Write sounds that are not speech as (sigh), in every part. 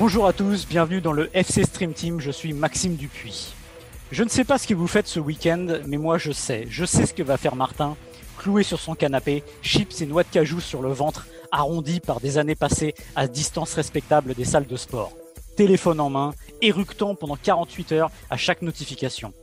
Bonjour à tous, bienvenue dans le FC Stream Team, je suis Maxime Dupuis. Je ne sais pas ce que vous faites ce week-end, mais moi je sais. Je sais ce que va faire Martin, cloué sur son canapé, chips et noix de cajou sur le ventre, arrondi par des années passées à distance respectable des salles de sport. Téléphone en main, éructant pendant 48 heures à chaque notification.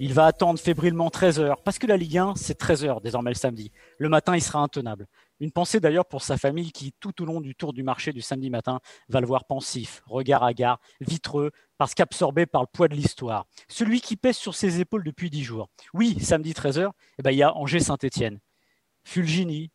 Il va attendre fébrilement 13 heures, parce que la Ligue 1, c'est 13 heures désormais le samedi. Le matin, il sera intenable. Une pensée d'ailleurs pour sa famille qui, tout au long du tour du marché du samedi matin, va le voir pensif, regard hagard, vitreux, parce qu'absorbé par le poids de l'histoire. Celui qui pèse sur ses épaules depuis 10 jours. Oui, samedi 13h, eh ben, il y a Angers-Saint-Etienne. Fulgini,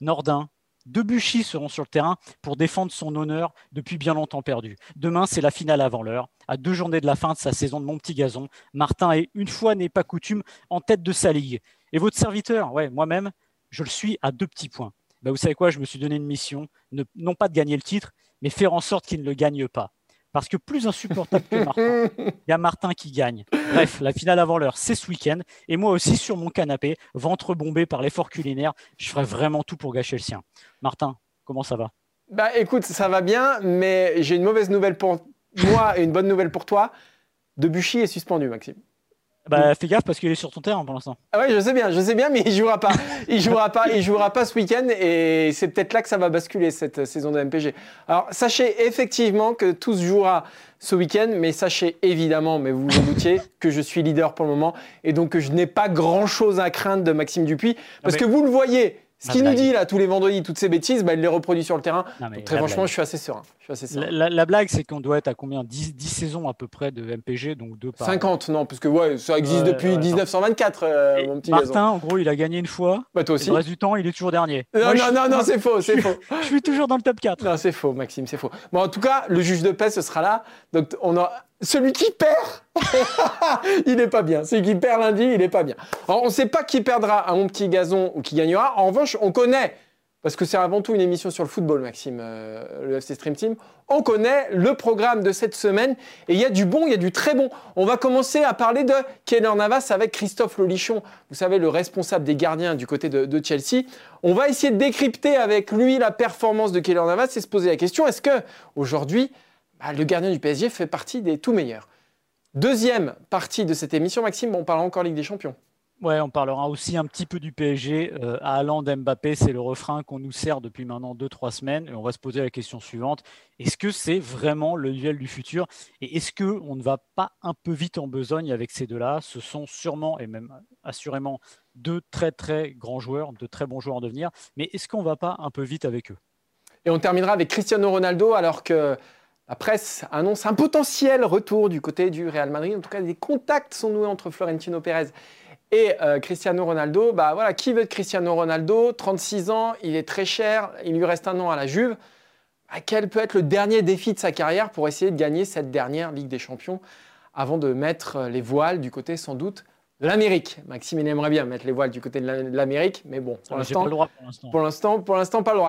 Nordin, Debuchy seront sur le terrain pour défendre son honneur depuis bien longtemps perdu. Demain, c'est la finale avant l'heure. À deux journées de la fin de sa saison de Mon Petit Gazon, Martin est, une fois n'est pas coutume, en tête de sa ligue. Et votre serviteur, ouais, moi-même, je le suis à deux petits points. Ben, vous savez quoi, je me suis donné une mission, non pas de gagner le titre, mais faire en sorte qu'il ne le gagne pas. Parce que plus insupportable que Martin, (laughs) il y a Martin qui gagne. Bref, la finale avant l'heure, c'est ce week-end. Et moi aussi, sur mon canapé, ventre bombé par l'effort culinaire, je ferai vraiment tout pour gâcher le sien. Martin, comment ça va? Bah écoute, ça va bien, mais j'ai une mauvaise nouvelle pour moi et une bonne nouvelle pour toi. Debuchy est suspendu, Maxime. Bah, fais gaffe parce qu'il est sur ton terrain pour l'instant. Ah ouais, je sais bien, je sais bien, mais il jouera pas. Il jouera pas, il jouera pas ce week-end et c'est peut-être là que ça va basculer cette saison de MPG. Alors, sachez effectivement que tout se jouera ce week-end, mais sachez évidemment, mais vous vous en doutiez, (laughs) que je suis leader pour le moment et donc que je n'ai pas grand-chose à craindre de Maxime Dupuis parce que vous le voyez, ce qu'il nous dit là tous les vendredis, toutes ces bêtises, bah, il les reproduit sur le terrain. Donc, très franchement, je suis assez serein. Je suis assez serein. La, la- la blague, c'est qu'on doit être à combien? 10, 10 saisons à peu près de MPG, donc deux par. 50, non, parce que ouais, ça existe depuis ouais, non. 1924, euh, Et mon petit Martin, gazon. en gros, il a gagné une fois. Bah toi aussi. Le reste du temps, il est toujours dernier. Non, Moi, non, non, non, c'est faux, c'est (laughs) faux. Je suis toujours dans le top 4. Non, c'est faux, Maxime, c'est faux. Bon, en tout cas, le juge de paix, ce sera là. Donc, on a celui qui perd, (laughs) il n'est pas bien. Celui qui perd lundi, il n'est pas bien. On ne sait pas qui perdra à mon petit gazon ou qui gagnera. En revanche, on connaît, parce que c'est avant tout une émission sur le football, Maxime, euh, le FC Stream Team. On connaît le programme de cette semaine et il y a du bon, il y a du très bon. On va commencer à parler de Keller Navas avec Christophe Lolichon, vous savez, le responsable des gardiens du côté de, de Chelsea. On va essayer de décrypter avec lui la performance de Keller Navas et se poser la question est-ce que aujourd'hui, bah, le gardien du PSG fait partie des tout meilleurs Deuxième partie de cette émission, Maxime, on parlera encore Ligue des Champions. Ouais, on parlera aussi un petit peu du PSG. Euh, à Haaland, Mbappé, c'est le refrain qu'on nous sert depuis maintenant 2-3 semaines. Et on va se poser la question suivante. Est-ce que c'est vraiment le duel du futur? Et est-ce qu'on ne va pas un peu vite en besogne avec ces deux-là? Ce sont sûrement, et même assurément, deux très très grands joueurs, de très bons joueurs en devenir. Mais est-ce qu'on ne va pas un peu vite avec eux? Et on terminera avec Cristiano Ronaldo, alors que la presse annonce un potentiel retour du côté du Real Madrid. En tout cas, des contacts sont noués entre Florentino Pérez et euh, Cristiano Ronaldo. Bah voilà, qui veut Cristiano Ronaldo? 36 ans, il est très cher, il lui reste un an à la Juve. Bah, quel peut être le dernier défi de sa carrière pour essayer de gagner cette dernière Ligue des Champions avant de mettre euh, les voiles du côté sans doute de l'Amérique? Maxime, il aimerait bien mettre les voiles du côté de la- de l'Amérique, mais bon, pour l'instant, pour l'instant, pas le droit.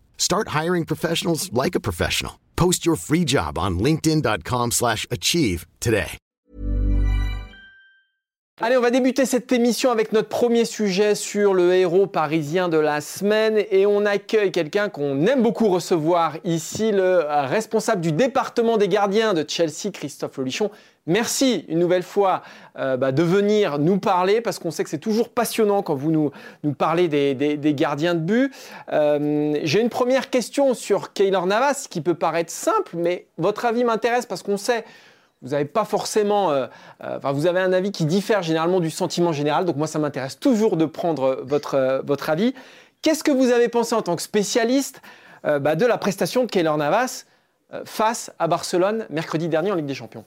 Start hiring professionals like a professional. Post your free job on linkedin.com/achieve slash achieve today. Allez, on va débuter cette émission avec notre premier sujet sur le héros parisien de la semaine et on accueille quelqu'un qu'on aime beaucoup recevoir ici, le responsable du département des gardiens de Chelsea, Christophe Lolichon. Merci une nouvelle fois euh, bah, de venir nous parler parce qu'on sait que c'est toujours passionnant quand vous nous, parlez des, gardiens de but. Euh, j'ai une première question sur Keylor Navas qui peut paraître simple, mais votre avis m'intéresse parce qu'on sait vous n'avez pas forcément, euh, vous avez un avis qui diffère généralement du sentiment général. Donc moi, ça m'intéresse toujours de prendre votre, votre avis. Qu'est-ce que vous avez pensé en tant que spécialiste bah, de la prestation de Keylor Navas face à Barcelone mercredi dernier en Ligue des Champions?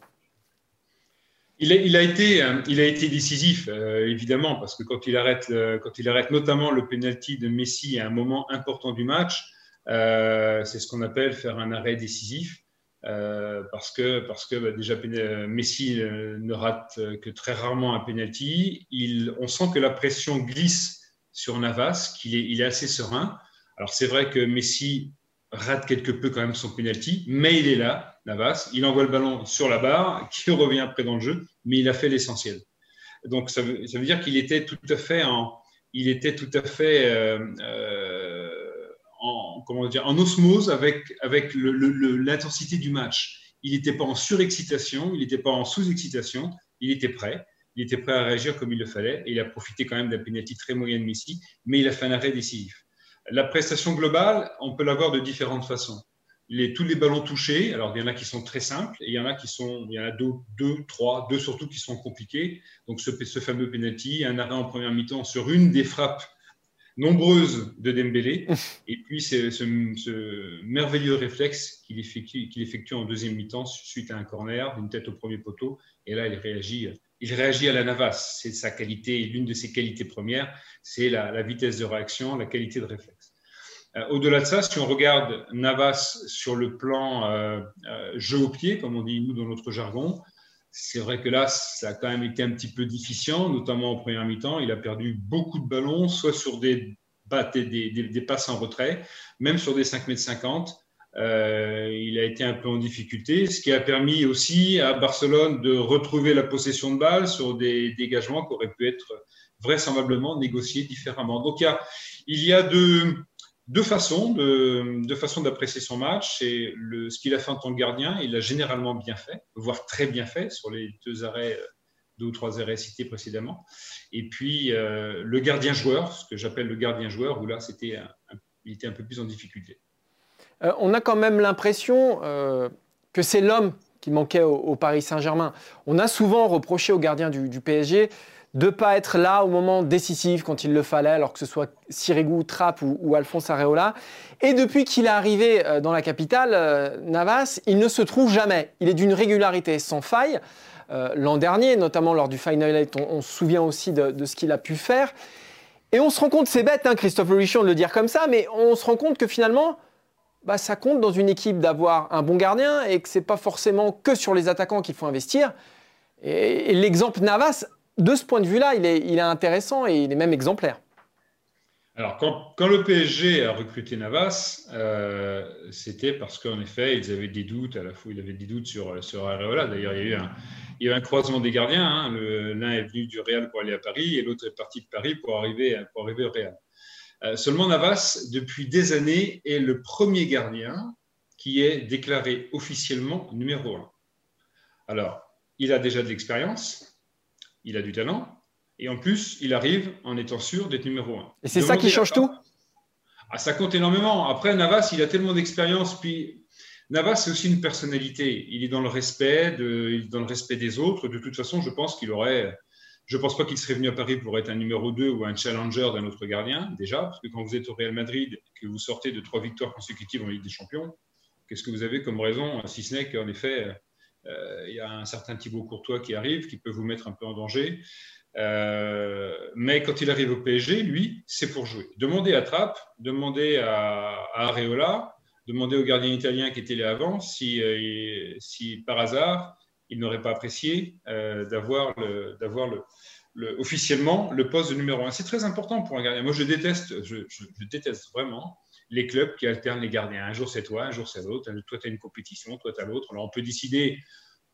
Il a, été, il a été décisif, évidemment, parce que quand il, arrête, quand il arrête notamment le penalty de Messi à un moment important du match, c'est ce qu'on appelle faire un arrêt décisif. Euh, parce que, parce que bah, déjà Messi euh, ne rate que très rarement un penalty. On sent que la pression glisse sur Navas, qu'il est, il est assez serein. Alors c'est vrai que Messi rate quelque peu quand même son penalty, mais il est là, Navas. Il envoie le ballon sur la barre, (laughs) qui revient après dans le jeu, mais il a fait l'essentiel. Donc ça veut, dire qu'il était tout à fait en, il était tout à fait euh, euh en, comment dire, en osmose avec, avec l'intensité du match. Il n'était pas en surexcitation, il n'était pas en sous-excitation, il était prêt. Il était prêt à réagir comme il le fallait et il a profité quand même d'un pénalty très moyen de Messi, mais il a fait un arrêt décisif. La prestation globale, on peut l'avoir de différentes façons. Les, tous les ballons touchés, alors il y en a qui sont très simples et il y en a qui sont, il y en a deux, deux trois, deux surtout qui sont compliqués. Donc ce, ce fameux penalty, un arrêt en première mi-temps sur une des frappes nombreuses de Dembélé, (laughs) et puis ce, ce, merveilleux réflexe qu'il effectue, effectue, en deuxième mi-temps suite à un corner, d'une tête au premier poteau, et là il réagit, il réagit à la Navas. C'est sa qualité, l'une de ses qualités premières, c'est la, vitesse de réaction, la qualité de réflexe. Euh, au-delà de ça, si on regarde Navas sur le plan euh, euh, jeu au pied, comme on dit nous dans notre jargon, c'est vrai que là, ça a quand même été un petit peu difficile, notamment en première mi-temps. Il a perdu beaucoup de ballons, soit sur des, des, des, passes en retrait, même sur des 5 mètres 50. Euh, il a été un peu en difficulté, ce qui a permis aussi à Barcelone de retrouver la possession de balle sur des dégagements qui auraient pu être vraisemblablement négociés différemment. Donc il y a, il y a de, deux façons de, d'apprécier son match. C'est ce qu'il a fait en tant que gardien. Il l'a généralement bien fait, voire très bien fait sur les deux arrêts, euh, deux ou trois arrêts cités précédemment. Et puis euh, le gardien joueur, ce que j'appelle le gardien joueur, où là c'était il était un peu plus en difficulté. Euh, on a quand même l'impression que c'est l'homme qui manquait au, Paris Saint-Germain. On a souvent reproché au gardien du, du PSG de pas être là au moment décisif quand il le fallait, alors que ce soit Sirigu, Trapp ou, Alphonse Areola. Et depuis qu'il est arrivé euh, dans la capitale, euh, Navas, il ne se trouve jamais. Il est d'une régularité sans faille. Euh, l'an dernier, notamment lors du Final Eight, on, se souvient aussi de, ce qu'il a pu faire. Et on se rend compte, c'est bête, hein, Christophe Richon de le dire comme ça, mais on se rend compte que finalement, bah, ça compte dans une équipe d'avoir un bon gardien et que c'est pas forcément que sur les attaquants qu'il faut investir. et l'exemple Navas de ce point de vue-là, il est, intéressant et il est même exemplaire. Alors, quand, le PSG a recruté Navas, euh, c'était parce qu'en effet, ils avaient des doutes, à la fois, ils avaient des doutes sur, sur Areola. D'ailleurs, il y a eu un, croisement des gardiens. Hein. L'un est venu du Real pour aller à Paris et l'autre est parti de Paris pour arriver, pour au Real. Euh, seulement, Navas, depuis des années, est le premier gardien qui est déclaré officiellement numéro un. Alors, il a déjà de l'expérience, il a du talent, et en plus, il arrive en étant sûr d'être numéro un. Et c'est ça qui change tout? Ah, Ça compte énormément. Après, Navas, il a tellement d'expérience, puis Navas, c'est aussi une personnalité. Il est dans le respect, de, dans le respect des autres. De toute façon, je pense qu'il aurait. Je ne pense pas qu'il serait venu à Paris pour être un numéro 2 ou un challenger d'un autre gardien, déjà, parce que quand vous êtes au Real Madrid, que vous sortez de trois victoires consécutives en Ligue des Champions, qu'est-ce que vous avez comme raison, si ce n'est qu'en effet, il y a un certain Thibaut Courtois qui arrive, qui peut vous mettre un peu en danger. Euh, mais quand il arrive au PSG, lui, c'est pour jouer. Demandez à Trapp, demandez à, Areola, demandez au gardien italien qui était là avant si, euh, si par hasard il n'aurait pas apprécié d'avoir le, le, officiellement le poste de numéro 1. C'est très important pour un gardien. Moi, je déteste, je déteste vraiment les clubs qui alternent les gardiens. Un jour c'est toi, un jour c'est l'autre. Toi tu as une compétition, toi tu as l'autre. Alors on peut décider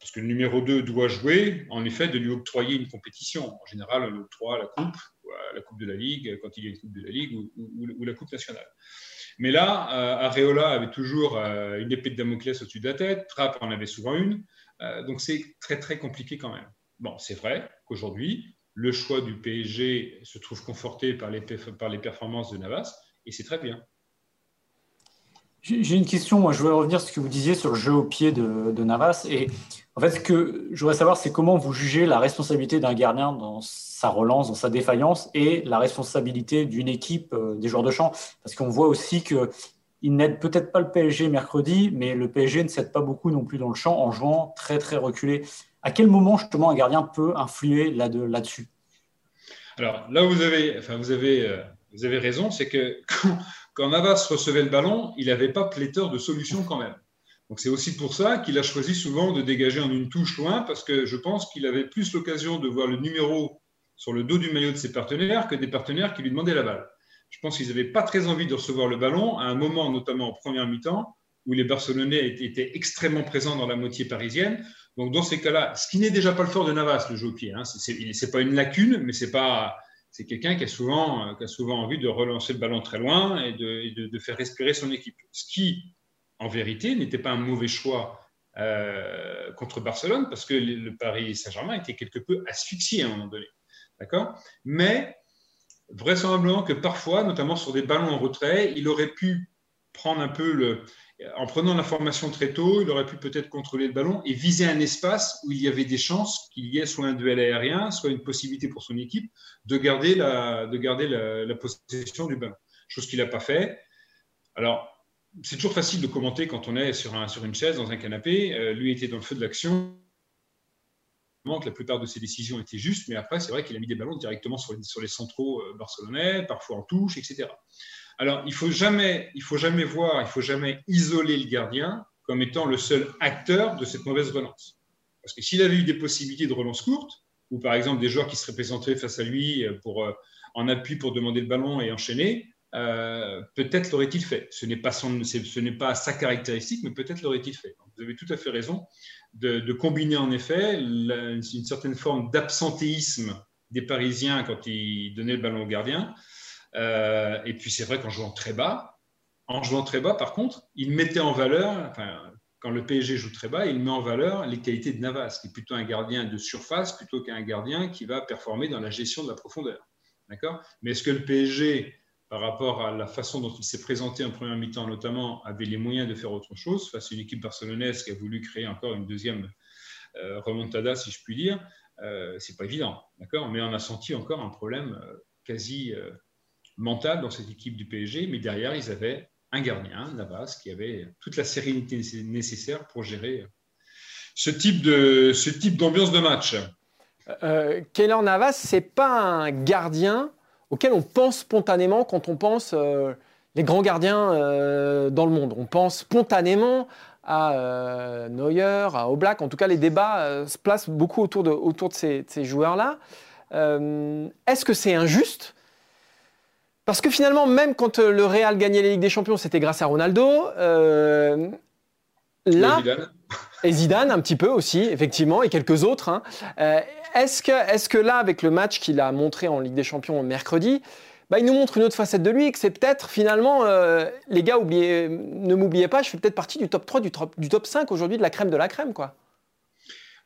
parce que le numéro 2 doit jouer, en effet, de lui octroyer une compétition. En général, on octroie la Coupe, la Coupe de la Ligue, quand il y a une Coupe de la Ligue, ou, la Coupe nationale. Mais là, euh, Areola avait toujours euh, une épée de Damoclès au-dessus de la tête, Trapp en avait souvent une, euh, donc c'est très très compliqué quand même. Bon, c'est vrai qu'aujourd'hui, le choix du PSG se trouve conforté par les performances de Navas, et c'est très bien. J'ai une question, moi je voudrais revenir sur ce que vous disiez sur le jeu au pied de, Navas. Et en fait, ce que je voudrais savoir, c'est comment vous jugez la responsabilité d'un gardien dans sa relance, dans sa défaillance, et la responsabilité d'une équipe, euh, des joueurs de champ. Parce qu'on voit aussi qu'il n'aide peut-être pas le PSG mercredi, mais le PSG ne s'aide pas beaucoup non plus dans le champ en jouant très très reculé. À quel moment justement un gardien peut influer là-dessus? Alors là, vous avez, enfin, vous avez, euh, vous avez raison, c'est que quand, Navas recevait le ballon, il n'avait pas pléthore de solutions quand même. Donc c'est aussi pour ça qu'il a choisi souvent de dégager en une touche loin, parce que je pense qu'il avait plus l'occasion de voir le numéro sur le dos du maillot de ses partenaires que des partenaires qui lui demandaient la balle. Je pense qu'ils n'avaient pas très envie de recevoir le ballon, à un moment notamment en première mi-temps, où les Barcelonais étaient extrêmement présents dans la moitié parisienne. Donc dans ces cas-là, ce qui n'est déjà pas le fort de Navas, le jeu au pied, hein, ce n'est pas une lacune, mais c'est pas c'est quelqu'un qui, a souvent, euh, qui a souvent envie de relancer le ballon très loin et de, faire respirer son équipe. Ce qui, en vérité, n'était pas un mauvais choix euh, contre Barcelone, parce que le Paris Saint-Germain était quelque peu asphyxié à un moment donné. D'accord? Mais vraisemblablement que parfois, notamment sur des ballons en retrait, il aurait pu prendre un peu le, en prenant l'information très tôt, il aurait pu peut-être contrôler le ballon et viser un espace où il y avait des chances qu'il y ait soit un duel aérien, soit une possibilité pour son équipe de garder la, la, possession du ballon. Chose qu'il n'a pas fait. Alors, c'est toujours facile de commenter quand on est sur une chaise, dans un canapé. Euh, lui était dans le feu de l'action. Que la plupart de ses décisions étaient justes, mais après, c'est vrai qu'il a mis des ballons directement sur les, sur les centraux euh, barcelonais, parfois en touche, etc. Alors, il faut jamais, il faut jamais voir, il faut jamais isoler le gardien comme étant le seul acteur de cette mauvaise relance. Parce que s'il avait eu des possibilités de relance courte, ou par exemple des joueurs qui seraient présentés face à lui pour, euh, en appui pour demander le ballon et enchaîner, euh, peut-être l'aurait-il fait. Ce n'est pas sa caractéristique, mais peut-être l'aurait-il fait. vous avez tout à fait raison de, combiner en effet une certaine forme d'absentéisme des Parisiens quand ils donnaient le ballon au gardien euh, et puis c'est vrai qu'en jouant très bas, en jouant très bas, par contre, il mettait en valeur, quand le PSG joue très bas, il met en valeur les qualités de Navas, qui est plutôt un gardien de surface plutôt qu'un gardien qui va performer dans la gestion de la profondeur. D'accord? Mais est-ce que le PSG, par rapport à la façon dont il s'est présenté en première mi-temps, notamment, avait les moyens de faire autre chose face à une équipe barcelonaise qui a voulu créer encore une deuxième euh, remontada, si je puis dire? Euh, C'est pas évident, d'accord? Mais on a senti encore un problème euh, quasi mental dans cette équipe du PSG, mais derrière, ils avaient un gardien, Navas, qui avait toute la sérénité nécessaire pour gérer ce type de ce type d'ambiance de match. Euh, Keller Navas, c'est pas un gardien auquel on pense spontanément quand on pense euh, les grands gardiens euh, dans le monde. On pense spontanément à euh, Neuer, à Oblak. En tout cas, les débats se placent beaucoup autour de, autour de ces joueurs-là. Est-ce que c'est injuste parce que finalement, même quand euh, le Real gagnait la Ligue des Champions, c'était grâce à Ronaldo. Euh, là, et Zidane. (laughs) et Zidane. un petit peu aussi, effectivement, et quelques autres. Hein. Euh, est-ce que, est que là, avec le match qu'il a montré en Ligue des Champions mercredi, bah, il nous montre une autre facette de lui, et que c'est peut-être finalement, les gars, oubliez, ne m'oubliez pas, je fais peut-être partie du top 3, du top, du top 5 aujourd'hui, de la crème de la crème, quoi.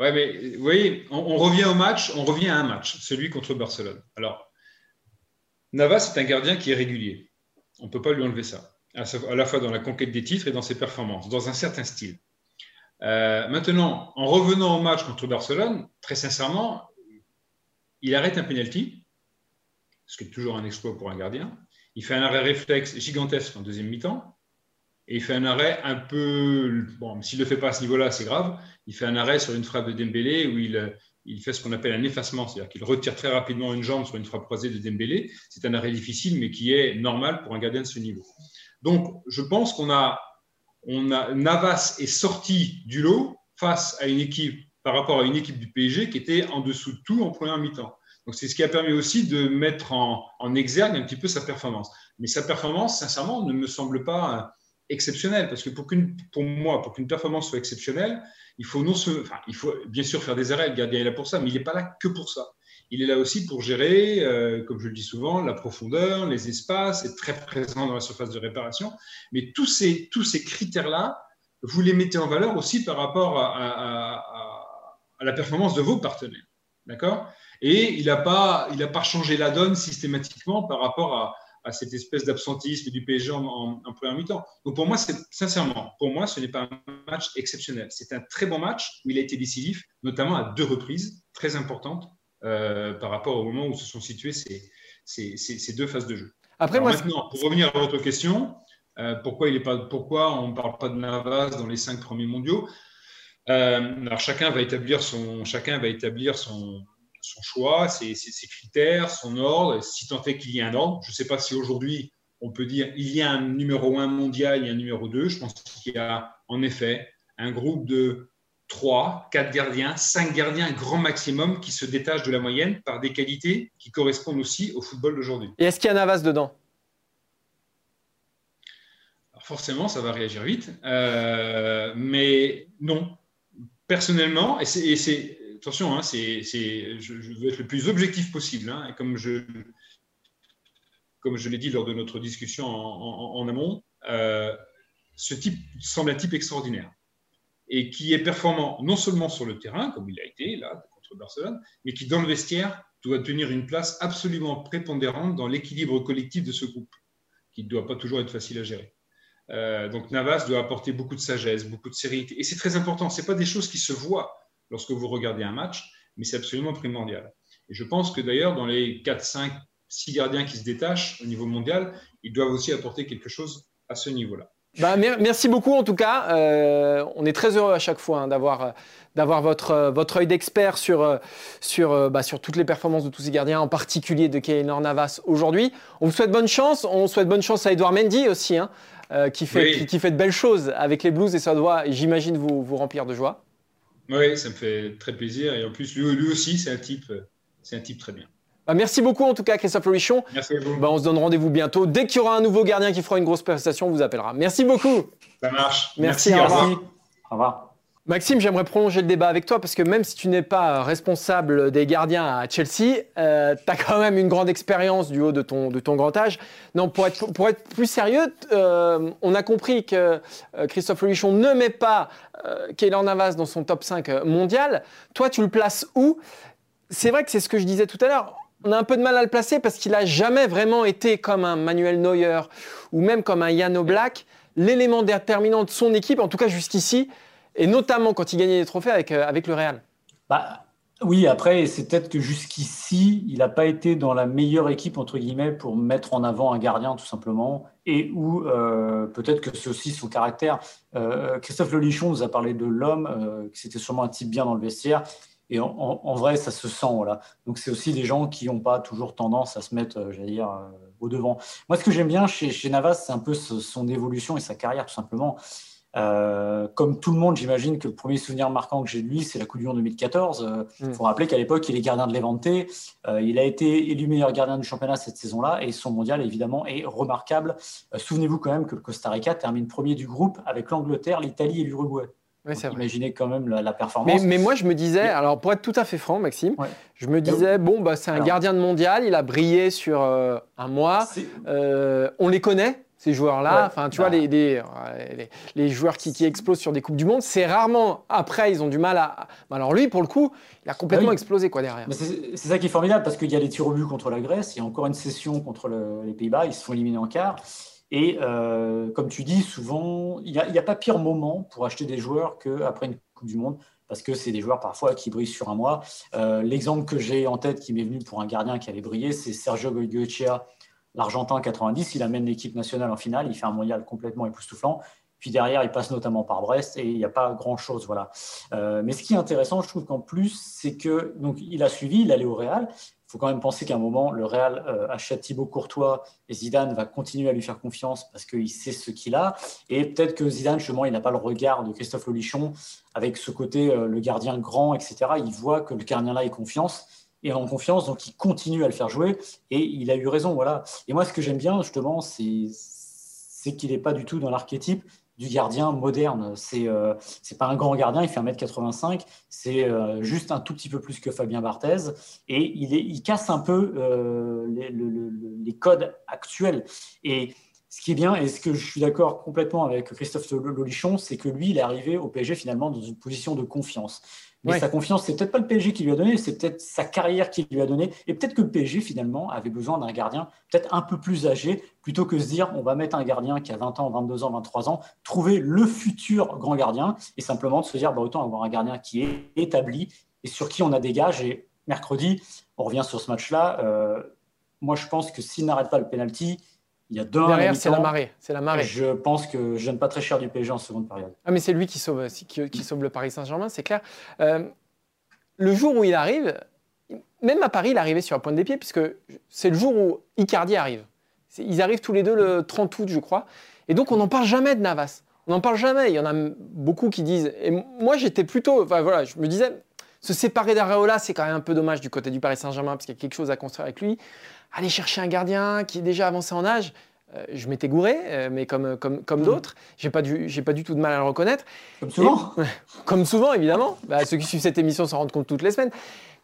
Ouais, mais vous voyez, on, on, revient au match, on revient à un match, celui contre Barcelone. Alors, Navas est un gardien qui est régulier. On ne peut pas lui enlever ça, à la fois dans la conquête des titres et dans ses performances, dans un certain style. Euh, maintenant, en revenant au match contre Barcelone, très sincèrement, il arrête un penalty, ce qui est toujours un exploit pour un gardien. Il fait un arrêt réflexe gigantesque en deuxième mi-temps. Et il fait un arrêt un peu. Bon, s'il ne le fait pas à ce niveau-là, c'est grave. Il fait un arrêt sur une frappe de Dembélé où il, il fait ce qu'on appelle un effacement, c'est-à-dire qu'il retire très rapidement une jambe sur une frappe croisée de Dembélé. C'est un arrêt difficile, mais qui est normal pour un gardien de ce niveau. Donc, je pense qu'on a, Navas est sorti du lot face à une équipe par rapport à une équipe du PSG qui était en dessous de tout en première mi-temps. Donc, c'est ce qui a permis aussi de mettre en, exergue un petit peu sa performance. Mais sa performance, sincèrement, ne me semble pas exceptionnel. Parce que pour, pour moi, pour qu'une performance soit exceptionnelle, il faut, non enfin, il faut bien sûr faire des arrêts, le gardien est là pour ça, mais il n'est pas là que pour ça. Il est là aussi pour gérer, euh, comme je le dis souvent, la profondeur, les espaces, être très présent dans la surface de réparation. Mais tous ces, tous ces critères-là, vous les mettez en valeur aussi par rapport à, la performance de vos partenaires. D'accord? Et il n'a pas, il pas changé la donne systématiquement par rapport à, à cette espèce d'absentisme du PSG en, en, première mi-temps. Donc pour moi, sincèrement, pour moi, ce n'est pas un match exceptionnel. C'est un très bon match où il a été décisif, notamment à deux reprises très importantes euh, par rapport au moment où se sont situées ces, ces, ces, deux phases de jeu. Après, moi, maintenant, pour revenir à votre question, euh, pourquoi, il est pas, pourquoi on ne parle pas de Navas dans les cinq premiers mondiaux? Euh, Alors chacun va établir son, chacun va établir son, son choix, ses, critères, son ordre, si tant est qu'il y ait un ordre. Je ne sais pas si aujourd'hui on peut dire il y a un numéro 1 mondial, il y a un numéro 2. Je pense qu'il y a en effet un groupe de 3, 4 gardiens, 5 gardiens, grand maximum qui se détachent de la moyenne par des qualités qui correspondent aussi au football d'aujourd'hui. Et est-ce qu'il y a Navas dedans? Forcément, ça va réagir vite. Euh, mais non. Personnellement, et c'est attention, hein, c'est, je, veux être le plus objectif possible. Hein, comme je, comme je l'ai dit lors de notre discussion en, amont, euh, ce type semble un type extraordinaire et qui est performant non seulement sur le terrain, comme il a été là contre Barcelone, mais qui dans le vestiaire doit tenir une place absolument prépondérante dans l'équilibre collectif de ce groupe, qui ne doit pas toujours être facile à gérer. Euh, donc Navas doit apporter beaucoup de sagesse, beaucoup de sérénité, et c'est très important. Ce pas des choses qui se voient lorsque vous regardez un match, mais c'est absolument primordial. Et je pense que d'ailleurs, dans les 4, 5, 6 gardiens qui se détachent au niveau mondial, ils doivent aussi apporter quelque chose à ce niveau-là. Bah, merci beaucoup en tout cas. Euh, on est très heureux à chaque fois hein, d'avoir d'avoir votre votre œil d'expert sur sur bah, sur toutes les performances de tous ces gardiens, en particulier de Keylor Navas aujourd'hui. On vous souhaite bonne chance. On souhaite bonne chance à Edouard Mendy aussi, hein, euh, qui fait qui, fait de belles choses avec les Blues et ça doit, j'imagine, vous vous remplir de joie. Oui, ça me fait très plaisir. Et en plus, lui, lui aussi, c'est un type, c'est un type très bien. Bah, merci beaucoup en tout cas, Christophe Lorichon. Merci à vous. Bah, on se donne rendez-vous bientôt. Dès qu'il y aura un nouveau gardien qui fera une grosse prestation, on vous appellera. Merci beaucoup. Ça marche. Merci, merci au revoir. Au revoir. Maxime, j'aimerais prolonger le débat avec toi parce que même si tu n'es pas responsable des gardiens à Chelsea, euh, tu as quand même une grande expérience du haut de ton, de ton grand âge. Non, pour être, pour être plus sérieux, euh, on a compris que euh, Christophe Lolichon ne met pas euh, Navas dans son top 5 mondial. Toi, tu le places où? C'est vrai que c'est ce que je disais tout à l'heure. On a un peu de mal à le placer parce qu'il n'a jamais vraiment été comme un Manuel Neuer ou même comme un Jan Black, l'élément déterminant de son équipe, en tout cas jusqu'ici et notamment quand il gagnait des trophées avec, euh, avec le Real. Bah, oui, après, c'est peut-être que jusqu'ici, il n'a pas été dans la meilleure équipe, entre guillemets, pour mettre en avant un gardien, tout simplement, et où euh, peut-être que c'est aussi son caractère. Euh, Christophe Lelichon nous a parlé de l'homme, c'était sûrement un type bien dans le vestiaire, et en, vrai, ça se sent, voilà. Donc, c'est aussi des gens qui n'ont pas toujours tendance à se mettre, j'allais dire, au devant. Moi, ce que j'aime bien chez, chez Navas, c'est un peu son évolution et sa carrière, tout simplement. Euh, comme tout le monde, j'imagine que le premier souvenir marquant que j'ai de lui, c'est la Coupe du Monde 2014. Il faut rappeler qu'à l'époque, il est gardien de Levante. Euh, il a été élu meilleur gardien du championnat cette saison-là et son mondial, évidemment, est remarquable. Euh, souvenez-vous quand même que le Costa Rica termine premier du groupe avec l'Angleterre, l'Italie et l'Uruguay. imaginez quand même la, performance. Mais, moi, je me disais, alors pour être tout à fait franc, Maxime, je me disais, bon, bah, c'est un gardien de mondial, il a brillé sur un mois. on les connaît ces joueurs-là. enfin, tu vois, bah. les, les, joueurs qui, qui, explosent sur des Coupes du Monde, c'est rarement après, ils ont du mal à. Alors lui, pour le coup, il a complètement explosé quoi derrière. C'est ça qui est formidable parce qu'il y a les tirs au but contre la Grèce, il y a encore une session contre les Pays-Bas, ils se font éliminer en quart. Et euh, comme tu dis, souvent, il n'y a, a, pas pire moment pour acheter des joueurs qu'après une Coupe du Monde parce que c'est des joueurs parfois qui brillent sur un mois. Euh, l'exemple que j'ai en tête qui m'est venu pour un gardien qui avait brillé, c'est Sergio Goycoechea L'Argentin 90, il amène l'équipe nationale en finale, il fait un mondial complètement époustouflant. Puis derrière, il passe notamment par Brest et il n'y a pas grand-chose. Voilà. Euh, mais ce qui est intéressant, je trouve qu'en plus, c'est que donc il a suivi, il allait au Real. Il faut quand même penser qu'à un moment, le Real euh, achète Thibaut Courtois et Zidane va continuer à lui faire confiance parce qu'il sait ce qu'il a. Et peut-être que Zidane, justement, il n'a pas le regard de Christophe Lolichon avec ce côté, euh, le gardien grand, etc. Il voit que le gardien là est confiance et en confiance, donc il continue à le faire jouer, et il a eu raison, voilà. Et moi, ce que j'aime bien, justement, c'est qu'il n'est pas du tout dans l'archétype du gardien moderne. C'est euh, pas un grand gardien, il fait 1m85, c'est euh, juste un tout petit peu plus que Fabien Barthez et il, est, il casse un peu euh, les, les, codes actuels. Et ce qui est bien, et ce que je suis d'accord complètement avec Christophe Lolichon, c'est que lui, il est arrivé au PSG finalement dans une position de confiance. Mais sa confiance, c'est peut-être pas le PSG qui lui a donné, c'est peut-être sa carrière qui lui a donné. Et peut-être que le PSG, finalement, avait besoin d'un gardien peut-être un peu plus âgé, plutôt que se dire on va mettre un gardien qui a 20 ans, 22 ans, 23 ans, trouver le futur grand gardien, et simplement de se dire bah, autant avoir un gardien qui est établi et sur qui on a des gages. Et mercredi, on revient sur ce match-là. Euh, moi, je pense que s'il n'arrête pas le penalty, il y a deux Derrière, c'est la marée. C'est la marée. Je pense que je donne pas très cher du PSG en seconde période. Ah, mais c'est lui qui sauve, qui, sauve le Paris Saint-Germain, c'est clair. Euh, le jour où il arrive, même à Paris, il arrivait sur la pointe des pieds, puisque c'est le jour où Icardi arrive. Ils arrivent tous les deux le 30 août, je crois. Et donc, on n'en parle jamais de Navas. On n'en parle jamais. Il y en a beaucoup qui disent. Et moi, j'étais plutôt. Enfin, voilà, je me disais, se séparer d'Areola, c'est quand même un peu dommage du côté du Paris Saint-Germain, parce qu'il y a quelque chose à construire avec lui aller chercher un gardien qui est déjà avancé en âge, euh, je m'étais gouré, euh, mais comme, comme, comme mm. d'autres, j'ai pas, du, pas du tout de mal à le reconnaître. Comme souvent Comme souvent, évidemment. Bah, ceux qui suivent cette émission s'en rendent compte toutes les semaines.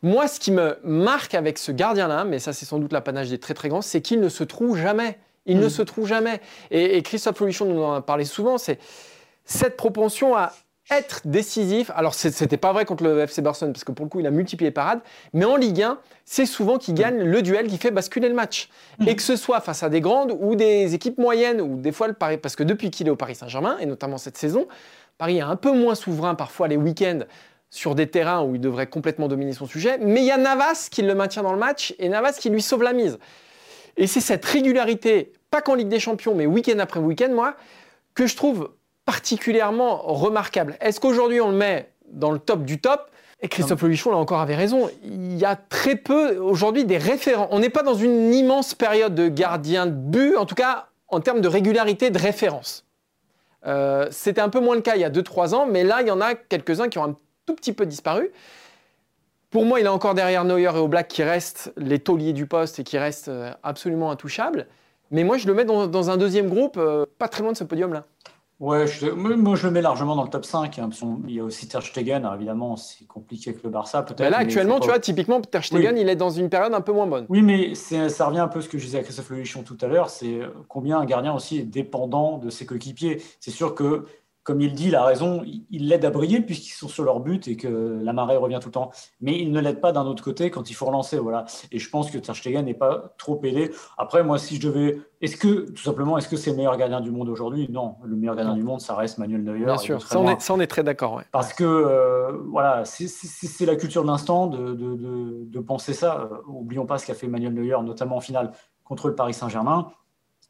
Moi, ce qui me marque avec ce gardien-là, mais ça c'est sans doute l'apanage des très très grands, c'est qu'il ne se trouve jamais. Il ne mm. se trouve jamais. Et, Christophe Louichon nous en a parlé souvent, c'est cette propension à être décisif. Alors, c'était pas vrai contre le FC Barcelone, parce que pour le coup, il a multiplié les parades. Mais en Ligue 1, c'est souvent qu'il gagne le duel qui fait basculer le match. Mm. Et que ce soit face à des grandes ou des équipes moyennes, ou des fois le Paris. Parce que depuis qu'il est au Paris Saint-Germain, et notamment cette saison, Paris est un peu moins souverain parfois les week-ends sur des terrains où il devrait complètement dominer son sujet. Mais il y a Navas qui le maintient dans le match et Navas qui lui sauve la mise. Et c'est cette régularité, pas qu'en Ligue des Champions, mais week-end après week-end, moi, que je trouve particulièrement remarquable. Est-ce qu'aujourd'hui on le met dans le top du top? Et Christophe Levichon, là encore, avait raison. Il y a très peu aujourd'hui des référents. On n'est pas dans une immense période de gardien de but, en tout cas en termes de régularité de référence. Euh, c'était un peu moins le cas il y a 2-3 ans, mais là, il y en a quelques-uns qui ont un tout petit peu disparu. Pour moi, il est encore derrière Neuer et Oblak qui restent les tauliers du poste et qui restent euh, absolument intouchables. Mais moi, je le mets dans, un deuxième groupe, euh, pas très loin de ce podium-là. Ouais, moi je le mets largement dans le top 5. Hein, il y a aussi Ter Stegen, évidemment, c'est compliqué avec le Barça peut-être. là, actuellement, tu vois, typiquement, Ter Stegen, il est dans une période un peu moins bonne. Oui, mais ça revient un peu à ce que je disais à Christophe Lelichon tout à l'heure, c'est combien un gardien aussi est dépendant de ses coéquipiers. C'est sûr que comme il dit, il a raison, il l'aide à briller puisqu'ils sont sur leur but et que la marée revient tout le temps. Mais il ne l'aide pas d'un autre côté quand il faut relancer. Voilà. Et je pense que Ter Stegen n'est pas trop aidé. Après, moi, si je devais. Est-ce que, tout simplement, est-ce que c'est le meilleur gardien du monde aujourd'hui? Non. Le meilleur gardien du monde, ça reste Manuel Neuer. Bien sûr, ça on, est, très d'accord. Parce que, euh, voilà, c'est la culture de l'instant de, de, de, penser ça. Euh, oublions pas ce qu'a fait Manuel Neuer, notamment en finale contre le Paris Saint-Germain.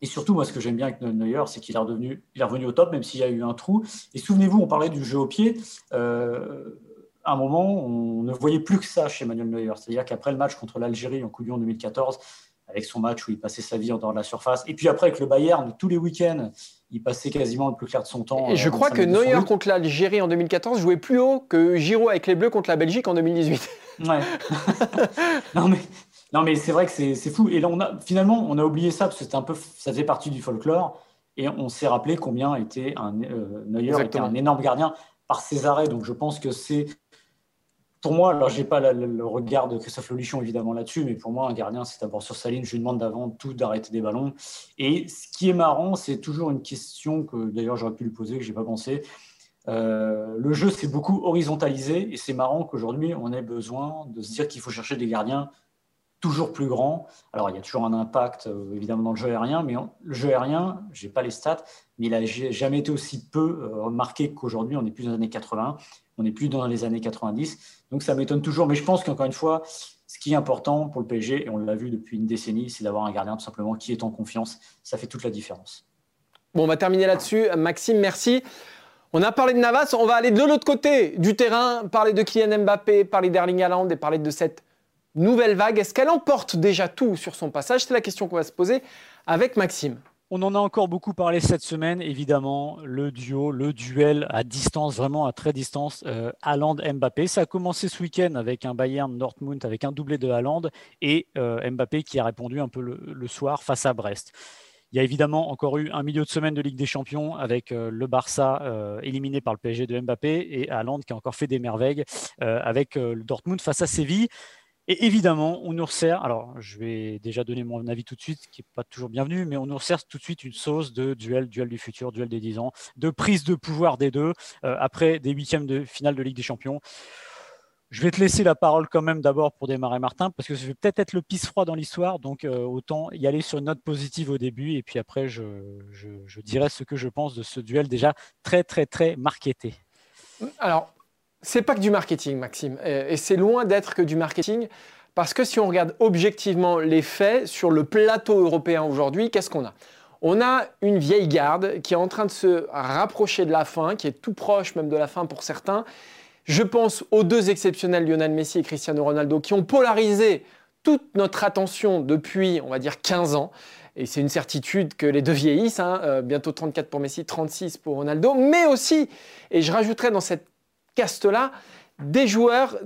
Et surtout, moi, ce que j'aime bien avec Neuer, c'est qu'il est, redevenu, il est revenu au top, même s'il y a eu un trou. Et souvenez-vous, on parlait du jeu au pied. Euh, à un moment, on ne voyait plus que ça chez Manuel Neuer. C'est-à-dire qu'après le match contre l'Algérie en Couillon 2014, avec son match où il passait sa vie en dehors de la surface, et puis après avec le Bayern, tous les week-ends, il passait quasiment le plus clair de son temps. Et je euh, crois que Neuer contre l'Algérie en 2014 jouait plus haut que Giroud avec les Bleus contre la Belgique en 2018. Ouais. (laughs) non mais non, mais c'est vrai que c'est fou. Et là, on a, finalement, on a oublié ça parce que c'était un peu, ça faisait partie du folklore. Et on s'est rappelé combien était un, euh, Neuer était un énorme gardien par ses arrêts. Donc, je pense que c'est, pour moi, alors j'ai pas le regard de Christophe Lolichon évidemment là-dessus, mais pour moi, un gardien, c'est d'abord sur sa ligne. Je lui demande d'avant tout d'arrêter des ballons. Et ce qui est marrant, c'est toujours une question que d'ailleurs j'aurais pu lui poser, que j'ai pas pensé. Euh, le jeu s'est beaucoup horizontalisé et c'est marrant qu'aujourd'hui on ait besoin de se dire qu'il faut chercher des gardiens toujours plus grand. Alors, il y a toujours un impact, euh, évidemment, dans le jeu aérien, mais le jeu aérien, je n'ai pas les stats, mais il n'a jamais été aussi peu euh, remarqué qu'aujourd'hui. On est plus dans les années 80, on n'est plus dans les années 90. Donc, ça m'étonne toujours. Mais je pense qu'encore une fois, ce qui est important pour le PSG, et on l'a vu depuis une décennie, c'est d'avoir un gardien tout simplement qui est en confiance. Ça fait toute la différence. Bon, on va terminer là-dessus. Maxime, merci. On a parlé de Navas, on va aller de l'autre côté du terrain, parler de Kylian Mbappé, parler d'Erling Haaland et parler de cette nouvelle vague, est-ce qu'elle emporte déjà tout sur son passage? C'est la question qu'on va se poser avec Maxime. On en a encore beaucoup parlé cette semaine, évidemment, le duo, le duel à distance, vraiment à très distance, euh, Haaland-Mbappé. Ça a commencé ce week-end avec un Bayern Dortmund, avec un doublé de Haaland, et euh, Mbappé qui a répondu un peu le, soir face à Brest. Il y a évidemment encore eu un milieu de semaine de Ligue des Champions avec le Barça éliminé par le PSG de Mbappé et Haaland qui a encore fait des merveilles avec le Dortmund face à Séville. Et évidemment, on nous resserre, alors je vais déjà donner mon avis tout de suite, qui n'est pas toujours bienvenu, mais on nous resserre tout de suite une sauce de duel, duel du futur, duel des 10 ans, de prise de pouvoir des deux, euh, après des huitièmes de finale de Ligue des Champions. Je vais te laisser la parole quand même d'abord pour démarrer Martin, parce que ça vais peut-être être le pisse froid dans l'histoire, donc euh, autant y aller sur une note positive au début, et puis après je, je dirai ce que je pense de ce duel déjà très très très marketé. Alors, c'est pas que du marketing, Maxime. Et c'est loin d'être que du marketing. Parce que si on regarde objectivement les faits sur le plateau européen aujourd'hui, qu'est-ce qu'on a? On a une vieille garde qui est en train de se rapprocher de la fin, qui est tout proche même de la fin pour certains. Je pense aux deux exceptionnels Lionel Messi et Cristiano Ronaldo qui ont polarisé toute notre attention depuis, on va dire, 15 ans. Et c'est une certitude que les deux vieillissent, hein. euh, bientôt 34 pour Messi, 36 pour Ronaldo, mais aussi, et je rajouterais dans cette caste-là des joueurs,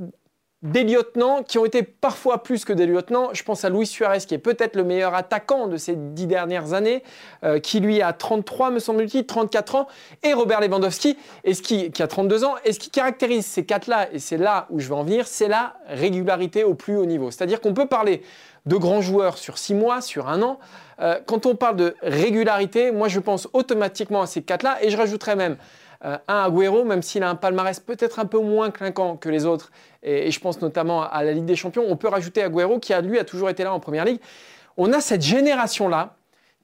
des lieutenants qui ont été parfois plus que des lieutenants. Je pense à Luis Suarez, qui est peut-être le meilleur attaquant de ces dix dernières années, euh, qui lui a 33, me semble-t-il, 34 ans, et Robert Lewandowski, et ce qui, a 32 ans. Et ce qui caractérise ces quatre-là, et c'est là où je vais en venir, c'est la régularité au plus haut niveau. C'est-à-dire qu'on peut parler de grands joueurs sur six mois, sur un an. Euh, quand on parle de régularité, moi je pense automatiquement à ces quatre-là, et je rajouterais même un Agüero, même s'il a un palmarès peut-être un peu moins clinquant que les autres, et, je pense notamment à la Ligue des Champions, on peut rajouter Agüero qui, a, lui, a toujours été là en Première Ligue. On a cette génération-là